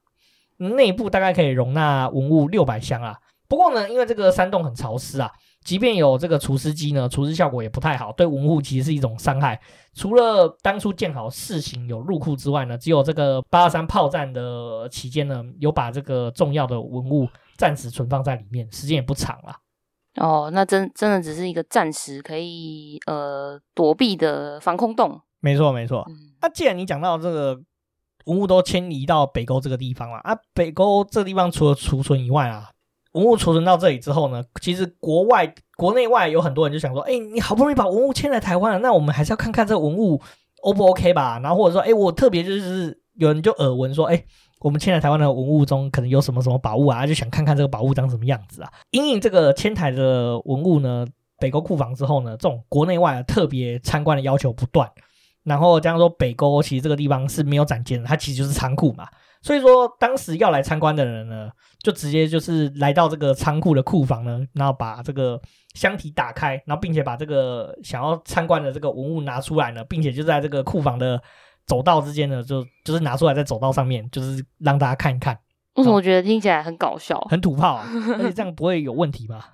A: 内部大概可以容纳文物六百箱啊。不过呢，因为这个山洞很潮湿啊。即便有这个除湿机呢，除湿效果也不太好，对文物其实是一种伤害。除了当初建好试行有入库之外呢，只有这个八二三炮战的期间呢，有把这个重要的文物暂时存放在里面，时间也不长了。
B: 哦，那真真的只是一个暂时可以呃躲避的防空洞。
A: 没错没错。嗯、那既然你讲到这个文物都迁移到北沟这个地方了，啊，北沟这个地方除了储存以外啊。文物储存到这里之后呢，其实国外、国内外有很多人就想说，哎、你好不容易把文物迁来台湾了，那我们还是要看看这个文物 O 不 OK 吧？然后或者说，哎、我特别就是有人就耳闻说，哎、我们迁来台湾的文物中可能有什么什么宝物啊，就想看看这个宝物长什么样子啊。因应这个迁台的文物呢，北沟库房之后呢，这种国内外特别参观的要求不断，然后这样说，北沟其实这个地方是没有展间的，它其实就是仓库嘛。所以说，当时要来参观的人呢，就直接就是来到这个仓库的库房呢，然后把这个箱体打开，然后并且把这个想要参观的这个文物拿出来呢，并且就在这个库房的走道之间呢，就就是拿出来在走道上面，就是让大家看一看。
B: 为什么我觉得听起来很搞笑，
A: 很土炮啊？而且这样不会有问题吗？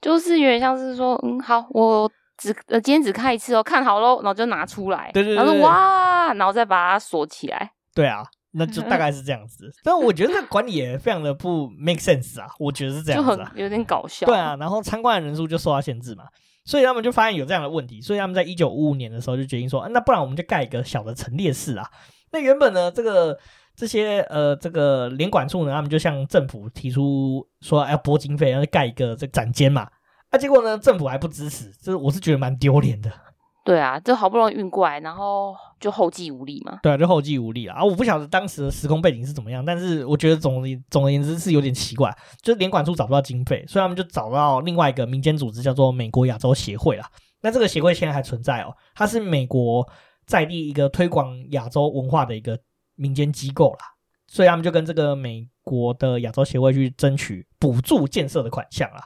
B: 就是有点像是说，嗯，好，我只呃今天只看一次哦，看好喽，然后就拿出来，
A: 对对对，
B: 然后说哇，然后再把它锁起来。
A: 对啊。那就大概是这样子，但我觉得这管理也非常的不 make sense 啊，我觉得是这样子啊，
B: 有点搞笑。
A: 对啊，然后参观的人数就受到限制嘛，所以他们就发现有这样的问题，所以他们在一九五五年的时候就决定说，啊，那不然我们就盖一个小的陈列室啊。那原本呢，这个这些呃这个联管处呢，他们就向政府提出说要拨经费，要盖一个这展间嘛，啊，结果呢，政府还不支持，这我是觉得蛮丢脸的。
B: 对啊，就好不容易运过来，然后就后继无力嘛。
A: 对啊，就后继无力了啊！我不晓得当时的时空背景是怎么样，但是我觉得总总而言之是有点奇怪，就是联管处找不到经费，所以他们就找到另外一个民间组织，叫做美国亚洲协会啦。那这个协会现在还存在哦，它是美国在地一个推广亚洲文化的一个民间机构啦，所以他们就跟这个美国的亚洲协会去争取补助建设的款项啦。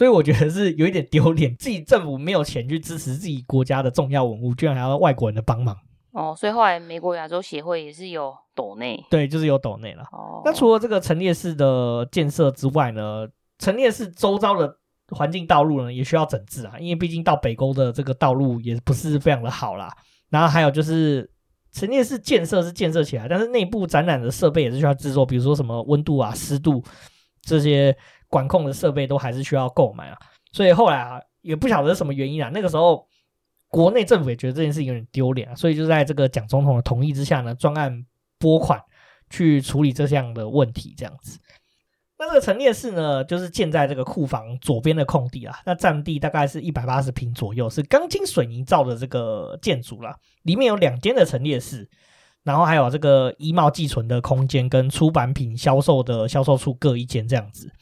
A: 所以我觉得是有一点丢脸，自己政府没有钱去支持自己国家的重要文物，居然还要外国人的帮忙。
B: 哦，所以后来美国亚洲协会也是有斗内，
A: 对，就是有斗内了。
B: 哦，
A: 那除了这个陈列室的建设之外呢，陈列室周遭的环境道路呢也需要整治啊，因为毕竟到北沟的这个道路也不是非常的好啦。然后还有就是陈列室建设是建设起来，但是内部展览的设备也是需要制作，比如说什么温度啊、湿度这些。管控的设备都还是需要购买啊，所以后来啊也不晓得是什么原因啊。那个时候国内政府也觉得这件事情有点丢脸啊，所以就在这个蒋总统的同意之下呢，专案拨款去处理这项的问题，这样子。那这个陈列室呢，就是建在这个库房左边的空地啊，那占地大概是一百八十平左右，是钢筋水泥造的这个建筑啦，里面有两间的陈列室，然后还有这个衣帽寄存的空间跟出版品销售的销售处各一间这样子。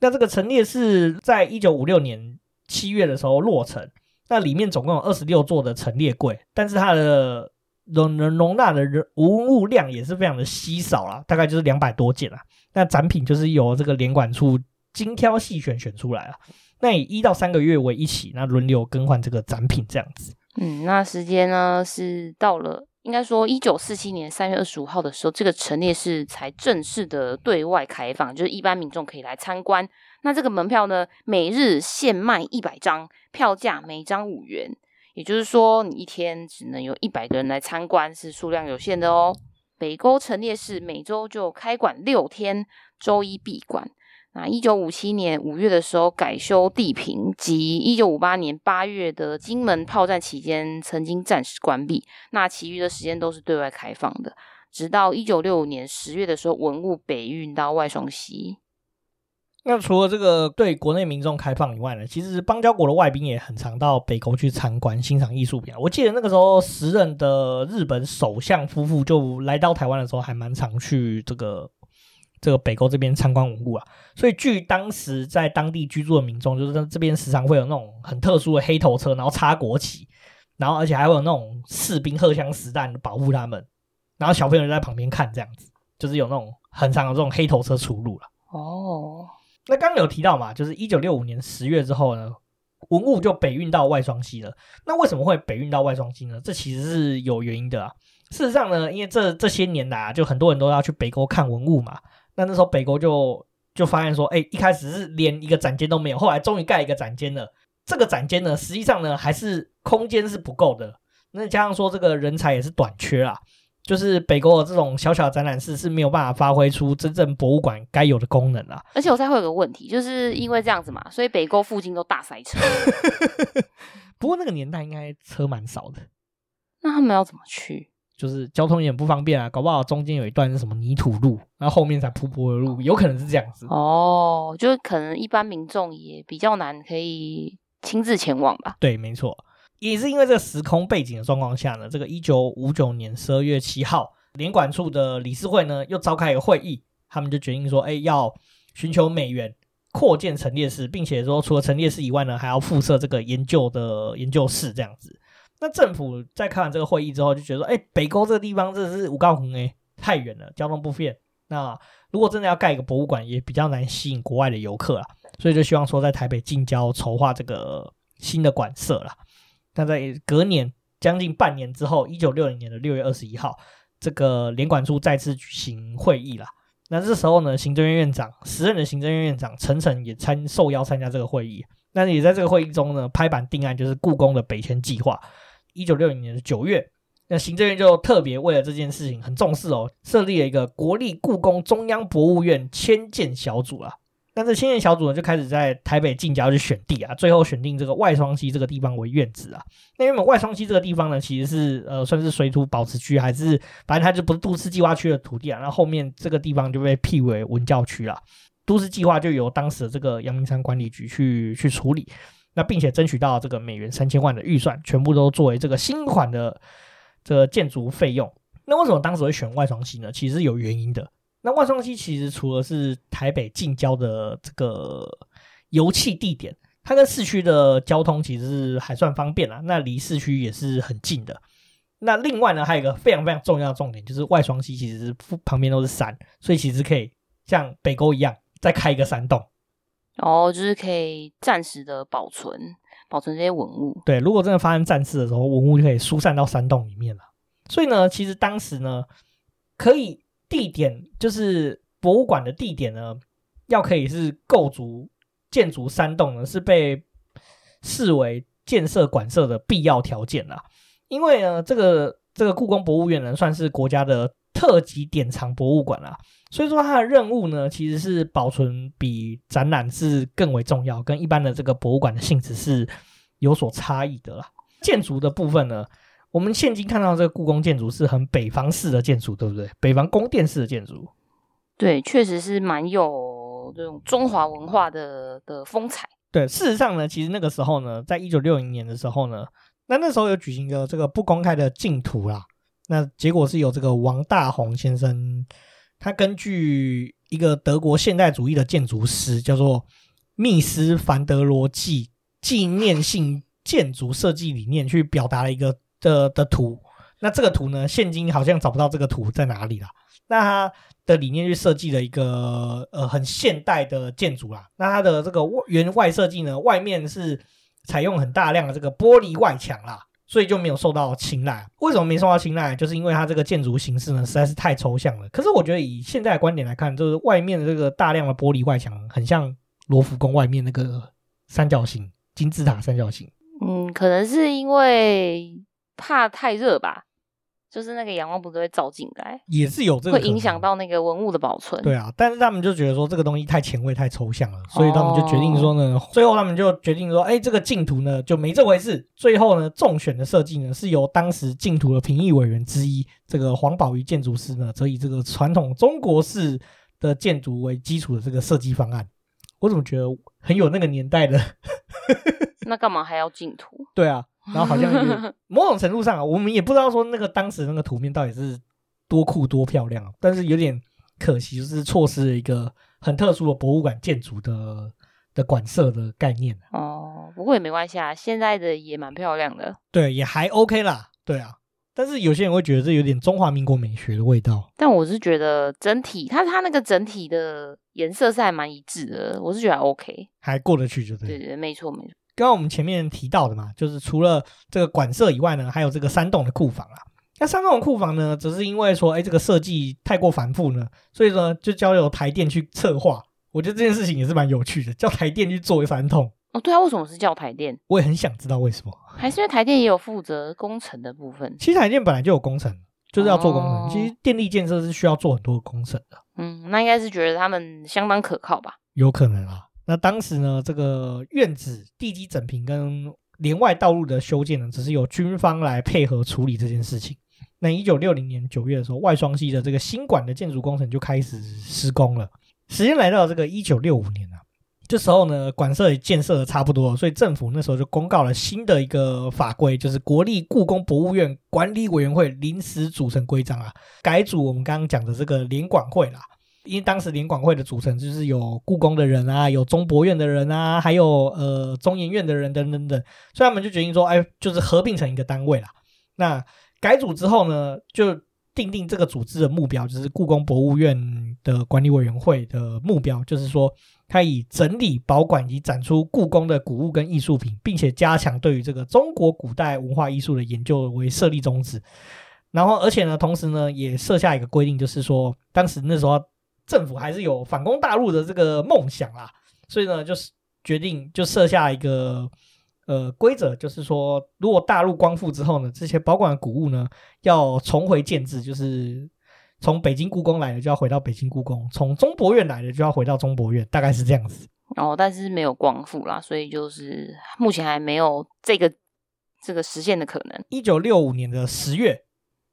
A: 那这个陈列室在一九五六年七月的时候落成，那里面总共有二十六座的陈列柜，但是它的容能容纳的人文物量也是非常的稀少啦，大概就是两百多件啦。那展品就是由这个联管处精挑细选选出来了，那以一到三个月为一期，那轮流更换这个展品这样子。
B: 嗯，那时间呢是到了。应该说，一九四七年三月二十五号的时候，这个陈列室才正式的对外开放，就是一般民众可以来参观。那这个门票呢，每日限卖一百张，票价每张五元。也就是说，你一天只能有一百个人来参观，是数量有限的哦。北沟陈列室每周就开馆六天，周一闭馆。那一九五七年五月的时候改修地坪，及一九五八年八月的金门炮战期间曾经暂时关闭。那其余的时间都是对外开放的，直到一九六五年十月的时候，文物北运到外双溪。
A: 那除了这个对国内民众开放以外呢，其实邦交国的外宾也很常到北沟去参观欣赏艺术品。我记得那个时候时任的日本首相夫妇就来到台湾的时候，还蛮常去这个。这个北沟这边参观文物啊，所以据当时在当地居住的民众，就是这边时常会有那种很特殊的黑头车，然后插国旗，然后而且还会有那种士兵荷枪实弹保护他们，然后小朋友就在旁边看，这样子就是有那种很常有这种黑头车出入了。
B: 哦，
A: 那刚刚有提到嘛，就是一九六五年十月之后呢，文物就北运到外双溪了。那为什么会北运到外双溪呢？这其实是有原因的啊。事实上呢，因为这这些年来啊，就很多人都要去北沟看文物嘛。那那时候北沟就就发现说，哎，一开始是连一个展间都没有，后来终于盖一个展间了。这个展间呢，实际上呢还是空间是不够的。那加上说这个人才也是短缺啦，就是北沟的这种小小展览室是没有办法发挥出真正博物馆该有的功能啦。
B: 而且我再会有个问题，就是因为这样子嘛，所以北沟附近都大塞车。
A: 不过那个年代应该车蛮少的，
B: 那他们要怎么去？
A: 就是交通也很不方便啊，搞不好中间有一段是什么泥土路，然后后面才铺柏油路，有可能是这样子。
B: 哦，就是可能一般民众也比较难可以亲自前往吧。
A: 对，没错，也是因为这个时空背景的状况下呢，这个一九五九年十二月七号，联管处的理事会呢又召开一个会议，他们就决定说，哎，要寻求美元扩建陈列室，并且说除了陈列室以外呢，还要附设这个研究的研究室这样子。那政府在看完这个会议之后，就觉得说，哎，北沟这个地方真的是五高湖哎，太远了，交通不便。那如果真的要盖一个博物馆，也比较难吸引国外的游客啦，所以就希望说在台北近郊筹划这个新的馆舍啦。那在隔年将近半年之后，一九六零年的六月二十一号，这个联管处再次举行会议啦。那这时候呢，行政院院长时任的行政院院长陈诚也参受邀参加这个会议。那也在这个会议中呢，拍板定案，就是故宫的北迁计划。一九六零年的九月，那行政院就特别为了这件事情很重视哦，设立了一个国立故宫中央博物院迁建小组啊。那这迁建小组呢，就开始在台北近郊去选地啊，最后选定这个外双溪这个地方为院址啊。那原本外双溪这个地方呢，其实是呃算是水土保持区，还是反正它就不是都市计划区的土地啊。然后后面这个地方就被辟为文教区了，都市计划就由当时的这个阳明山管理局去去处理。那并且争取到这个美元三千万的预算，全部都作为这个新款的这个建筑费用。那为什么当时会选外双溪呢？其实有原因的。那外双溪其实除了是台北近郊的这个油气地点，它跟市区的交通其实是还算方便啦。那离市区也是很近的。那另外呢，还有一个非常非常重要的重点，就是外双溪其实旁边都是山，所以其实可以像北沟一样再开一个山洞。
B: 哦，就是可以暂时的保存保存这些文物。
A: 对，如果真的发生战事的时候，文物就可以疏散到山洞里面了。所以呢，其实当时呢，可以地点就是博物馆的地点呢，要可以是构筑建筑山洞呢，是被视为建设馆舍的必要条件啦。因为呢，这个这个故宫博物院呢，算是国家的特级典藏博物馆啦。所以说，它的任务呢，其实是保存比展览是更为重要，跟一般的这个博物馆的性质是有所差异的啦。建筑的部分呢，我们现今看到这个故宫建筑是很北方式的建筑，对不对？北方宫殿式的建筑，
B: 对，确实是蛮有这种中华文化的的风采。
A: 对，事实上呢，其实那个时候呢，在一九六零年的时候呢，那那时候有举行一个这个不公开的竞图啦，那结果是由这个王大闳先生。他根据一个德国现代主义的建筑师叫做密斯凡德罗纪纪念性建筑设计理念去表达了一个的的图。那这个图呢，现今好像找不到这个图在哪里了。那他的理念去设计了一个呃很现代的建筑啦。那它的这个外原外设计呢，外面是采用很大量的这个玻璃外墙啦。所以就没有受到青睐。为什么没受到青睐？就是因为它这个建筑形式呢，实在是太抽象了。可是我觉得以现在的观点来看，就是外面的这个大量的玻璃外墙，很像罗浮宫外面那个三角形金字塔三角形。
B: 嗯，可能是因为怕太热吧。就是那个阳光不是会照进来，
A: 也是有这个
B: 会影响到那个文物的保存。
A: 对啊，但是他们就觉得说这个东西太前卫、太抽象了，所以他们就决定说呢，哦、最后他们就决定说，哎，这个净土呢就没这回事。最后呢，中选的设计呢是由当时净土的评议委员之一这个黄宝瑜建筑师呢，则以这个传统中国式的建筑为基础的这个设计方案。我怎么觉得很有那个年代的？
B: 那干嘛还要净土？
A: 对啊。然后好像某种程度上啊，我们也不知道说那个当时那个图片到底是多酷多漂亮，但是有点可惜，就是错失了一个很特殊的博物馆建筑的的馆舍的概念。
B: 哦，不过也没关系啊，现在的也蛮漂亮的。
A: 对，也还 OK 啦。对啊，但是有些人会觉得这有点中华民国美学的味道。
B: 但我是觉得整体，它它那个整体的颜色是还蛮一致的，我是觉得还 OK，
A: 还过得去就对。
B: 对对，没错没错。
A: 刚刚我们前面提到的嘛，就是除了这个馆舍以外呢，还有这个山洞的库房啊。那山洞的库房呢，只是因为说，哎，这个设计太过繁复呢，所以说就交由台电去策划。我觉得这件事情也是蛮有趣的，叫台电去做山洞。
B: 哦，对啊，为什么是叫台电？
A: 我也很想知道为什么。
B: 还是因为台电也有负责工程的部分？
A: 其实台电本来就有工程，就是要做工程。哦，其实电力建设是需要做很多工程的。
B: 嗯，那应该是觉得他们相当可靠吧？
A: 有可能啊。那当时呢，这个院子地基整平跟连外道路的修建呢，只是由军方来配合处理这件事情。那一九六零年九月的时候，外双溪的这个新馆的建筑工程就开始施工了。时间来到这个一九六五年啊，这时候呢，馆舍也建设的差不多了，所以政府那时候就公告了新的一个法规，就是《国立故宫博物院管理委员会临时组成规章》啊，改组我们刚刚讲的这个联管会啦。因为当时联管会的组成就是有故宫的人啊，有中博院的人啊，还有呃中研院的人等等等，所以他们就决定说，哎，就是合并成一个单位啦。那改组之后呢，就定定这个组织的目标，就是故宫博物院的管理委员会的目标，就是说它以整理、保管以及展出故宫的古物跟艺术品，并且加强对于这个中国古代文化艺术的研究为设立宗旨。然后，而且呢，同时呢，也设下一个规定，就是说当时那时候。政府还是有反攻大陆的这个梦想啦，所以呢，就是决定就设下一个呃规则，就是说，如果大陆光复之后呢，这些保管的古物呢要重回建制，就是从北京故宫来的就要回到北京故宫，从中博院来的就要回到中博院，大概是这样子。
B: 哦，但是没有光复啦，所以就是目前还没有这个这个实现的可能。
A: 一九六五年的十月，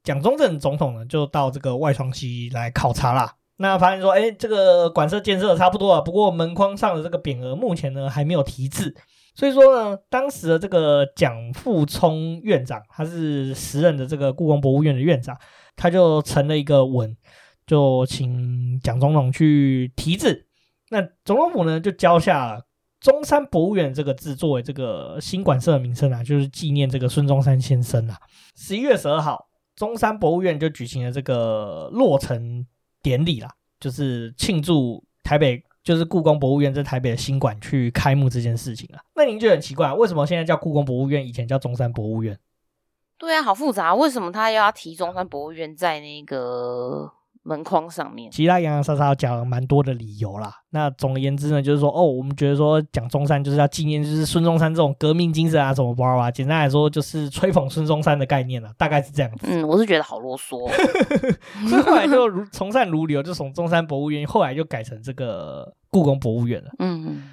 A: 蒋中正总统呢就到这个外双溪来考察啦。那发现说，哎，这个馆舍建设差不多了，不过门框上的这个匾额目前呢还没有题字。所以说呢，当时的这个蒋复聪院长，他是时任的这个故宫博物院的院长，他就呈了一个文，就请蒋总统去题字。那总统府呢，就交下了中山博物院这个字作为这个新馆舍的名称啊，就是纪念这个孙中山先生啊。十一月十二号，中山博物院就举行了这个落成典礼啦，就是庆祝台北。就是故宫博物院在台北的新馆去开幕这件事情啊，那您就很奇怪，为什么现在叫故宫博物院，以前叫中山博物院？
B: 对啊，好复杂，为什么他又要提中山博物院在那个？门框上面，
A: 其他洋洋洒洒讲了蛮多的理由啦。那总而言之呢，就是说，哦，我们觉得说讲中山就是要纪念，就是孙中山这种革命精神啊，什么吧吧。简单来说，就是吹捧孙中山的概念了，大概是这样子。
B: 嗯，我是觉得好啰嗦，
A: 所以后来就如从善如流，就从中山博物院后来就改成这个故宫博物院了。嗯嗯，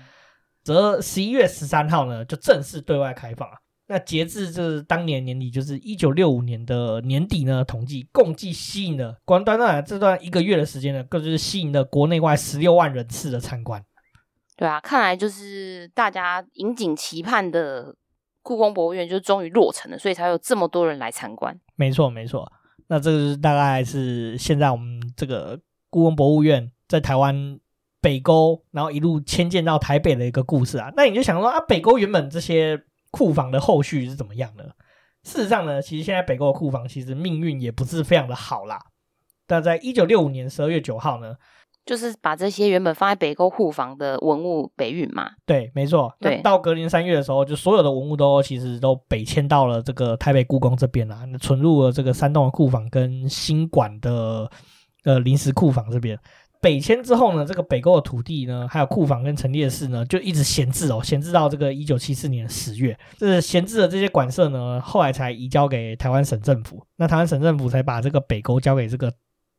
A: 则十一月十三号呢，就正式对外开放了。那截至这当年年底，就是一九六五年的年底呢，统计共计吸引了，光短短这段一个月的时间呢，更是吸引了国内外十六万人次的参观。
B: 对啊，看来就是大家引颈期盼的故宫博物院就终于落成了，所以才有这么多人来参观。
A: 没错，没错。那这个是大概是现在我们这个故宫博物院在台湾北沟，然后一路迁建到台北的一个故事啊。那你就想说啊，北沟原本这些。库房的后续是怎么样的？事实上呢，其实现在北沟的库房其实命运也不是非常的好啦。但在一九六五年十二月九号呢，
B: 就是把这些原本放在北沟库房的文物北运嘛。
A: 对，没错。对，到隔年三月的时候，就所有的文物都其实都北迁到了这个台北故宫这边啦，那存入了这个山洞的库房跟新馆的呃临时库房这边。北迁之后呢，这个北沟的土地呢，还有库房跟陈列室呢，就一直闲置哦，闲置到这个一九七四年十月。这闲置的这些馆舍呢，后来才移交给台湾省政府。那台湾省政府才把这个北沟交给这个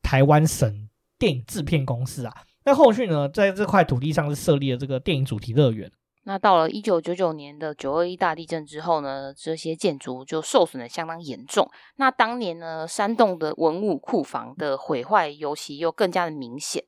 A: 台湾省电影制片公司啊。那后续呢，在这块土地上是设立了这个电影主题乐园。
B: 那到了一九九九年的九二一大地震之后呢，这些建筑就受损的相当严重。那当年呢，山洞的文物库房的毁坏尤其又更加的明显。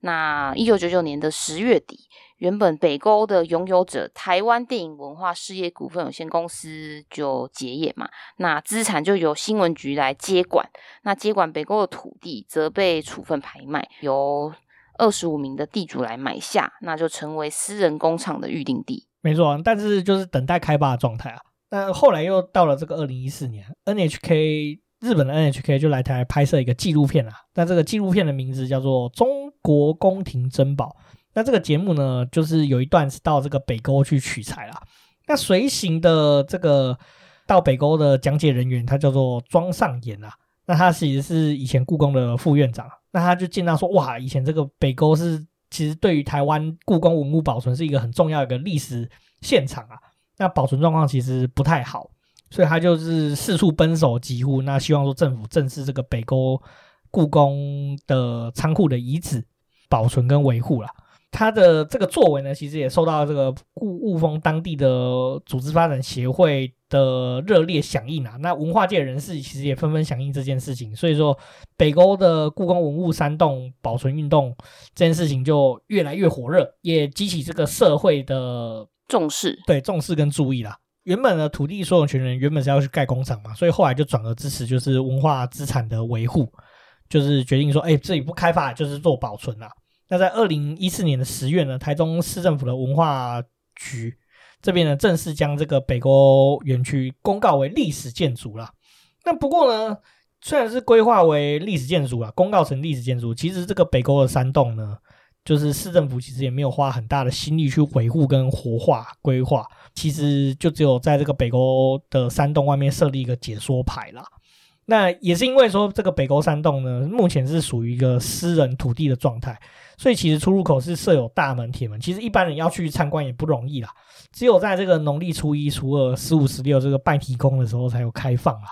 B: 那一九九九年的十月底，原本北沟的拥有者台湾电影文化事业股份有限公司就结业嘛，那资产就由新闻局来接管。那接管北沟的土地则被处分拍卖，由二十五名的地主来买下，那就成为私人工厂的预定地。
A: 没错，但是就是等待开发的状态啊。那后来又到了这个二零一四年，NHK 日本的 NHK 就来台拍摄一个纪录片啊。那这个纪录片的名字叫做《中国宫廷珍宝》。那这个节目呢，就是有一段是到这个北沟去取材啦。那随行的这个到北沟的讲解人员，他叫做庄尚言啊。那他其实是以前故宫的副院长。那他就见到说，哇，以前这个北沟是其实对于台湾故宫文物保存是一个很重要的一个历史现场啊。那保存状况其实不太好，所以他就是四处奔走疾呼，那希望说政府正视这个北沟故宫的仓库的遗址保存跟维护啦。他的这个作为呢，其实也受到这个故雾峰当地的组织发展协会的热烈响应啊。那文化界人士其实也纷纷响应这件事情，所以说北沟的故宫文物山洞保存运动这件事情就越来越火热，也激起这个社会的重视，对，重视跟注意啦。原本的土地所有权人原本是要去盖工厂嘛，所以后来就转而支持就是文化资产的维护，就是决定说，哎，这里不开发就是做保存啦。那在二零一四年的十月呢，台中市政府的文化局这边呢，正式将这个北沟园区公告为历史建筑了。那不过呢，虽然是规划为历史建筑了，公告成历史建筑，其实这个北沟的山洞呢，就是市政府其实也没有花很大的心力去维护跟活化规划，其实就只有在这个北沟的山洞外面设立一个解说牌啦。那也是因为说这个北沟山洞呢，目前是属于一个私人土地的状态，所以其实出入口是设有大门铁门，其实一般人要去参观也不容易啦。只有在这个农历初一、初二、十五、十六这个拜天公的时候才有开放啦。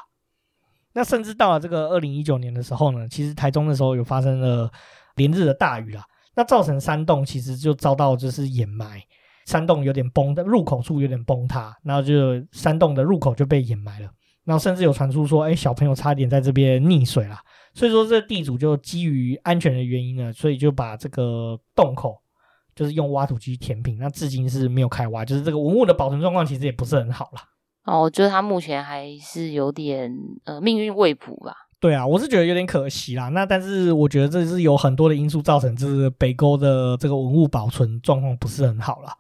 A: 那甚至到了这个二零一九年的时候呢，其实台中的时候有发生了连日的大雨啦，那造成山洞其实就遭到就是掩埋，山洞有点崩的入口处有点崩塌，然后就山洞的入口就被掩埋了。然后甚至有传出说，哎，小朋友差点在这边溺水了。所以说，这地主就基于安全的原因呢，所以就把这个洞口就是用挖土机填平，那至今是没有开挖，就是这个文物的保存状况其实也不是很好啦。
B: 哦，就是它目前还是有点呃命运未卜吧。
A: 对啊，我是觉得有点可惜啦。那但是我觉得这是有很多的因素造成，就是北沟的这个文物保存状况不是很好啦。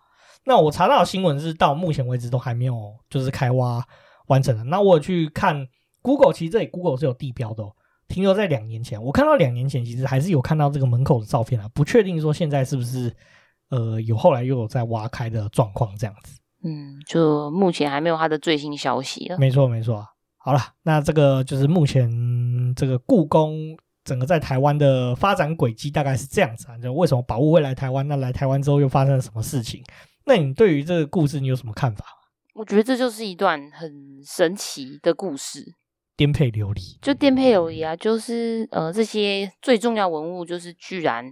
A: 那我查到的新闻是到目前为止都还没有就是开挖完成的。那我有去看 Google，其实这里 Google 是有地标的哦。停留在两年前，我看到两年前其实还是有看到这个门口的照片啊，不确定说现在是不是呃有后来又有在挖开的状况这样子。
B: 嗯，就目前还没有他的最新消息了。
A: 没错，没错。好了，那这个就是目前这个故宫整个在台湾的发展轨迹大概是这样子啊。就为什么宝物会来台湾？那来台湾之后又发生了什么事情？那你对于这个故事你有什么看法？
B: 我觉得这就是一段很神奇的故事。
A: 颠沛流离，
B: 就颠沛流离啊！就是呃，这些最重要文物，就是居然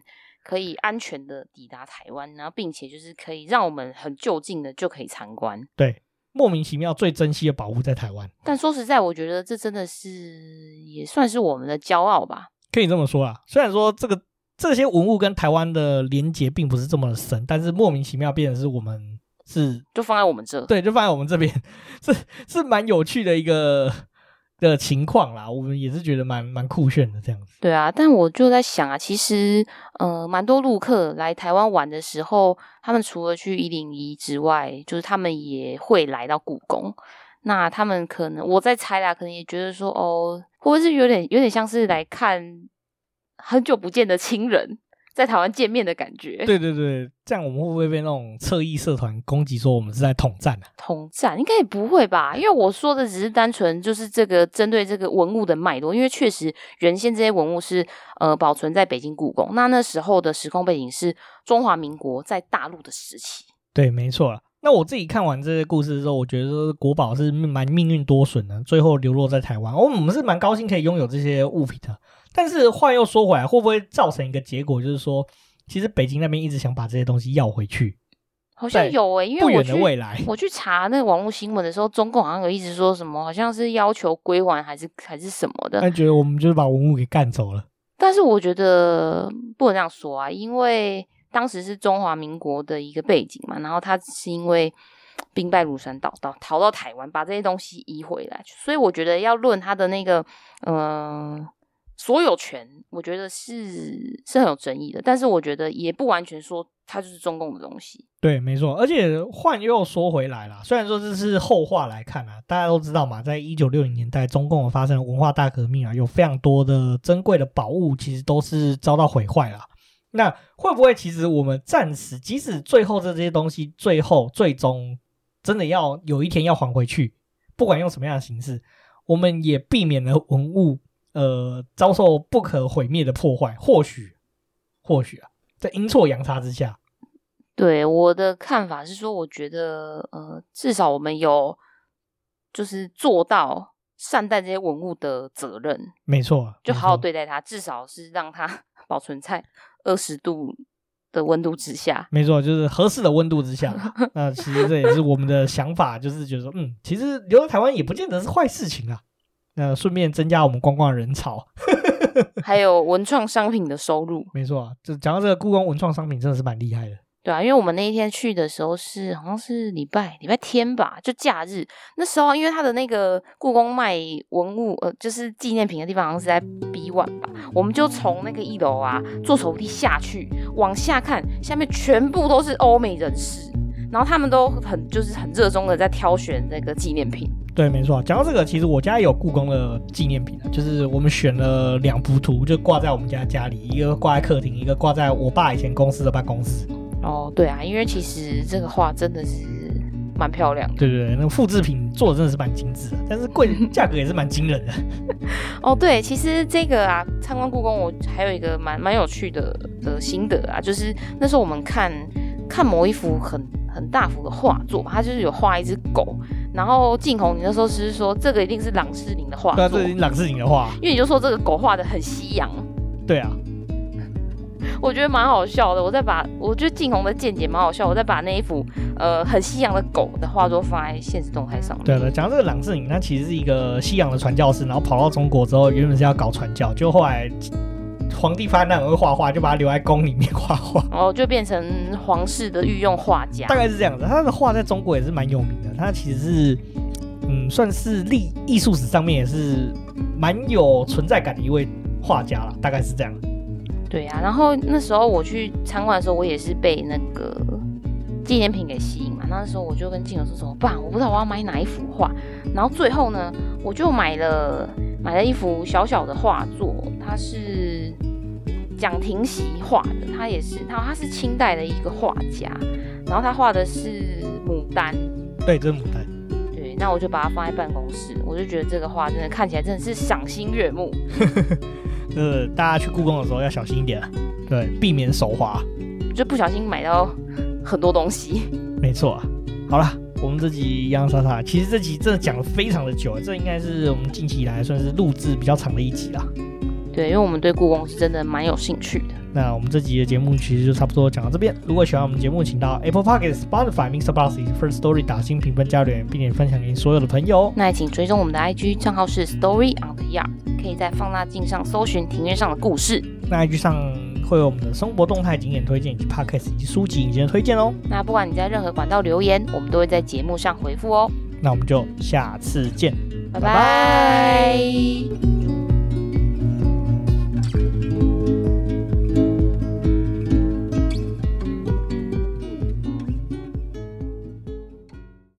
B: 可以安全的抵达台湾，然后并且就是可以让我们很就近的就可以参观。
A: 对，莫名其妙最珍惜的宝物在台湾。
B: 但说实在，我觉得这真的是也算是我们的骄傲吧。
A: 可以这么说啊，虽然说这个这些文物跟台湾的连结并不是这么的深，但是莫名其妙变成是我们是
B: 就放在我们这，
A: 对，就放在我们这边，是是蛮有趣的一个。的情况啦，我们也是觉得蛮蛮酷炫的这样子。
B: 对啊，但我就在想啊，其实呃，蛮多陆客来台湾玩的时候，他们除了去一零一之外，就是他们也会来到故宫。那他们可能我在猜啦，可能也觉得说，哦，会不会是有点有点像是来看很久不见的亲人？在台湾见面的感觉，
A: 对对对，这样我们会不会被那种侧翼社团攻击，说我们是在统战啊？
B: 统战应该也不会吧，因为我说的只是单纯就是这个针对这个文物的脉络，因为确实原先这些文物是呃保存在北京故宫，那那时候的时空背景是中华民国在大陆的时期。
A: 对，没错。那我自己看完这些故事之后，我觉得国宝是蛮命运多舛的，最后流落在台湾。哦，我们是蛮高兴可以拥有这些物品的。但是话又说回来，会不会造成一个结果，就是说，其实北京那边一直想把这些东西要回去？
B: 好像有诶、欸，因为
A: 不远的未来，
B: 我去查那个网络新闻的时候，中共好像有一直说什么，好像是要求归还，还是还是什么的。
A: 他觉得我们就是把文物给干走了。
B: 但是我觉得不能这样说啊，因为当时是中华民国的一个背景嘛，然后他只是因为兵败如山倒，到逃到台湾，把这些东西移回来，所以我觉得要论他的那个，嗯、呃。所有权，我觉得是是很有争议的，但是我觉得也不完全说它就是中共的东西。
A: 对，没错。而且换又说回来了，虽然说这是后话来看啊，大家都知道嘛，在一九六零年代，中共发生了文化大革命啊，有非常多的珍贵的宝物其实都是遭到毁坏了。那会不会其实我们暂时，即使最后这些东西最后最终真的要有一天要还回去，不管用什么样的形式，我们也避免了文物。呃，遭受不可毁灭的破坏，或许，或许啊，在阴错阳差之下，
B: 对我的看法是说，我觉得，呃，至少我们有就是做到善待这些文物的责任，
A: 没错，
B: 就好好对待它，至少是让它 保存在二十度的温度之下，
A: 没错，就是合适的温度之下。那其实这也是我们的想法，就是觉得说，嗯，其实留在台湾也不见得是坏事情啊。那顺便增加我们观光的人潮，
B: 还有文创商品的收入。
A: 没错啊，就讲到这个故宫文创商品，真的是蛮厉害的。
B: 对啊，因为我们那一天去的时候是好像是礼拜礼拜天吧，就假日。那时候因为他的那个故宫卖文物，呃，就是纪念品的地方，好像是在 B one 吧。我们就从那个一楼啊坐手扶梯下去，往下看，下面全部都是欧美人士。然后他们都很就是很热衷的在挑选那个纪念品。
A: 对，没错。讲到这个，其实我家也有故宫的纪念品，就是我们选了两幅图，就挂在我们家家里，一个挂在客厅，一个挂在我爸以前公司的办公室。
B: 哦，对啊，因为其实这个画真的是蛮漂亮的。
A: 对对对，那个复制品做的真的是蛮精致的，但是贵，价格也是蛮惊人的。
B: 哦，对，其实这个啊，参观故宫我还有一个蛮蛮有趣的的心得啊，就是那时候我们看看某一幅很。很大幅的画作，他就是有画一只狗，然后静红，你那时候是说这个一定是朗世宁的画作，
A: 对啊，这是朗世宁的画，
B: 因为你就说这个狗画的很西洋，
A: 对啊，
B: 我觉得蛮好笑的。我再把我觉得静红的见解蛮好笑，我再把那一幅呃很西洋的狗的画作放在现实动态上面。
A: 对了，讲到这个朗世宁，他其实是一个西洋的传教士，然后跑到中国之后，原本是要搞传教，就后来皇帝发现他很会画画，就把他留在宫里面画画，
B: 哦，就变成皇室的御用画家，
A: 大概是这样子。他的画在中国也是蛮有名的，他其实是嗯，算是历艺术史上面也是蛮有存在感的一位画家了，大概是这样。
B: 对啊，然后那时候我去参观的时候，我也是被那个纪念品给吸引嘛。那时候我就跟静友说怎么办？我不知道我要买哪一幅画。然后最后呢，我就买了买了一幅小小的画作，它是蒋廷锡画的，他也是他他是清代的一个画家，然后他画的是牡丹，
A: 对，这是牡丹。
B: 对，那我就把它放在办公室，我就觉得这个画真的看起来真的是赏心悦目。
A: 呃，大家去故宫的时候要小心一点，对，避免手滑，
B: 就不小心买到很多东西。
A: 没错啊，好了，我们这集洋洋洒洒，其实这集真的讲了非常的久，这应该是我们近期以来算是录制比较长的一集啦。
B: 对，因为我们对故宫是真的蛮有兴趣的。
A: 那我们这集的节目其实就差不多讲到这边。如果喜欢我们节目，请到 Apple Podcast、Spotify、MixerBox 以及 First Story 打新评分加留言，并且分享给所有的朋友。
B: 那也请追踪我们的 IG 账号是 Story on the Yard，可以在放大镜上搜寻庭院上的故事。
A: 那 IG 上会有我们的生活动态、景点推荐以及 Podcast 以及书籍影片推荐哦。
B: 那不管你在任何管道留言，我们都会在节目上回复哦。
A: 那我们就下次见，
B: 拜拜。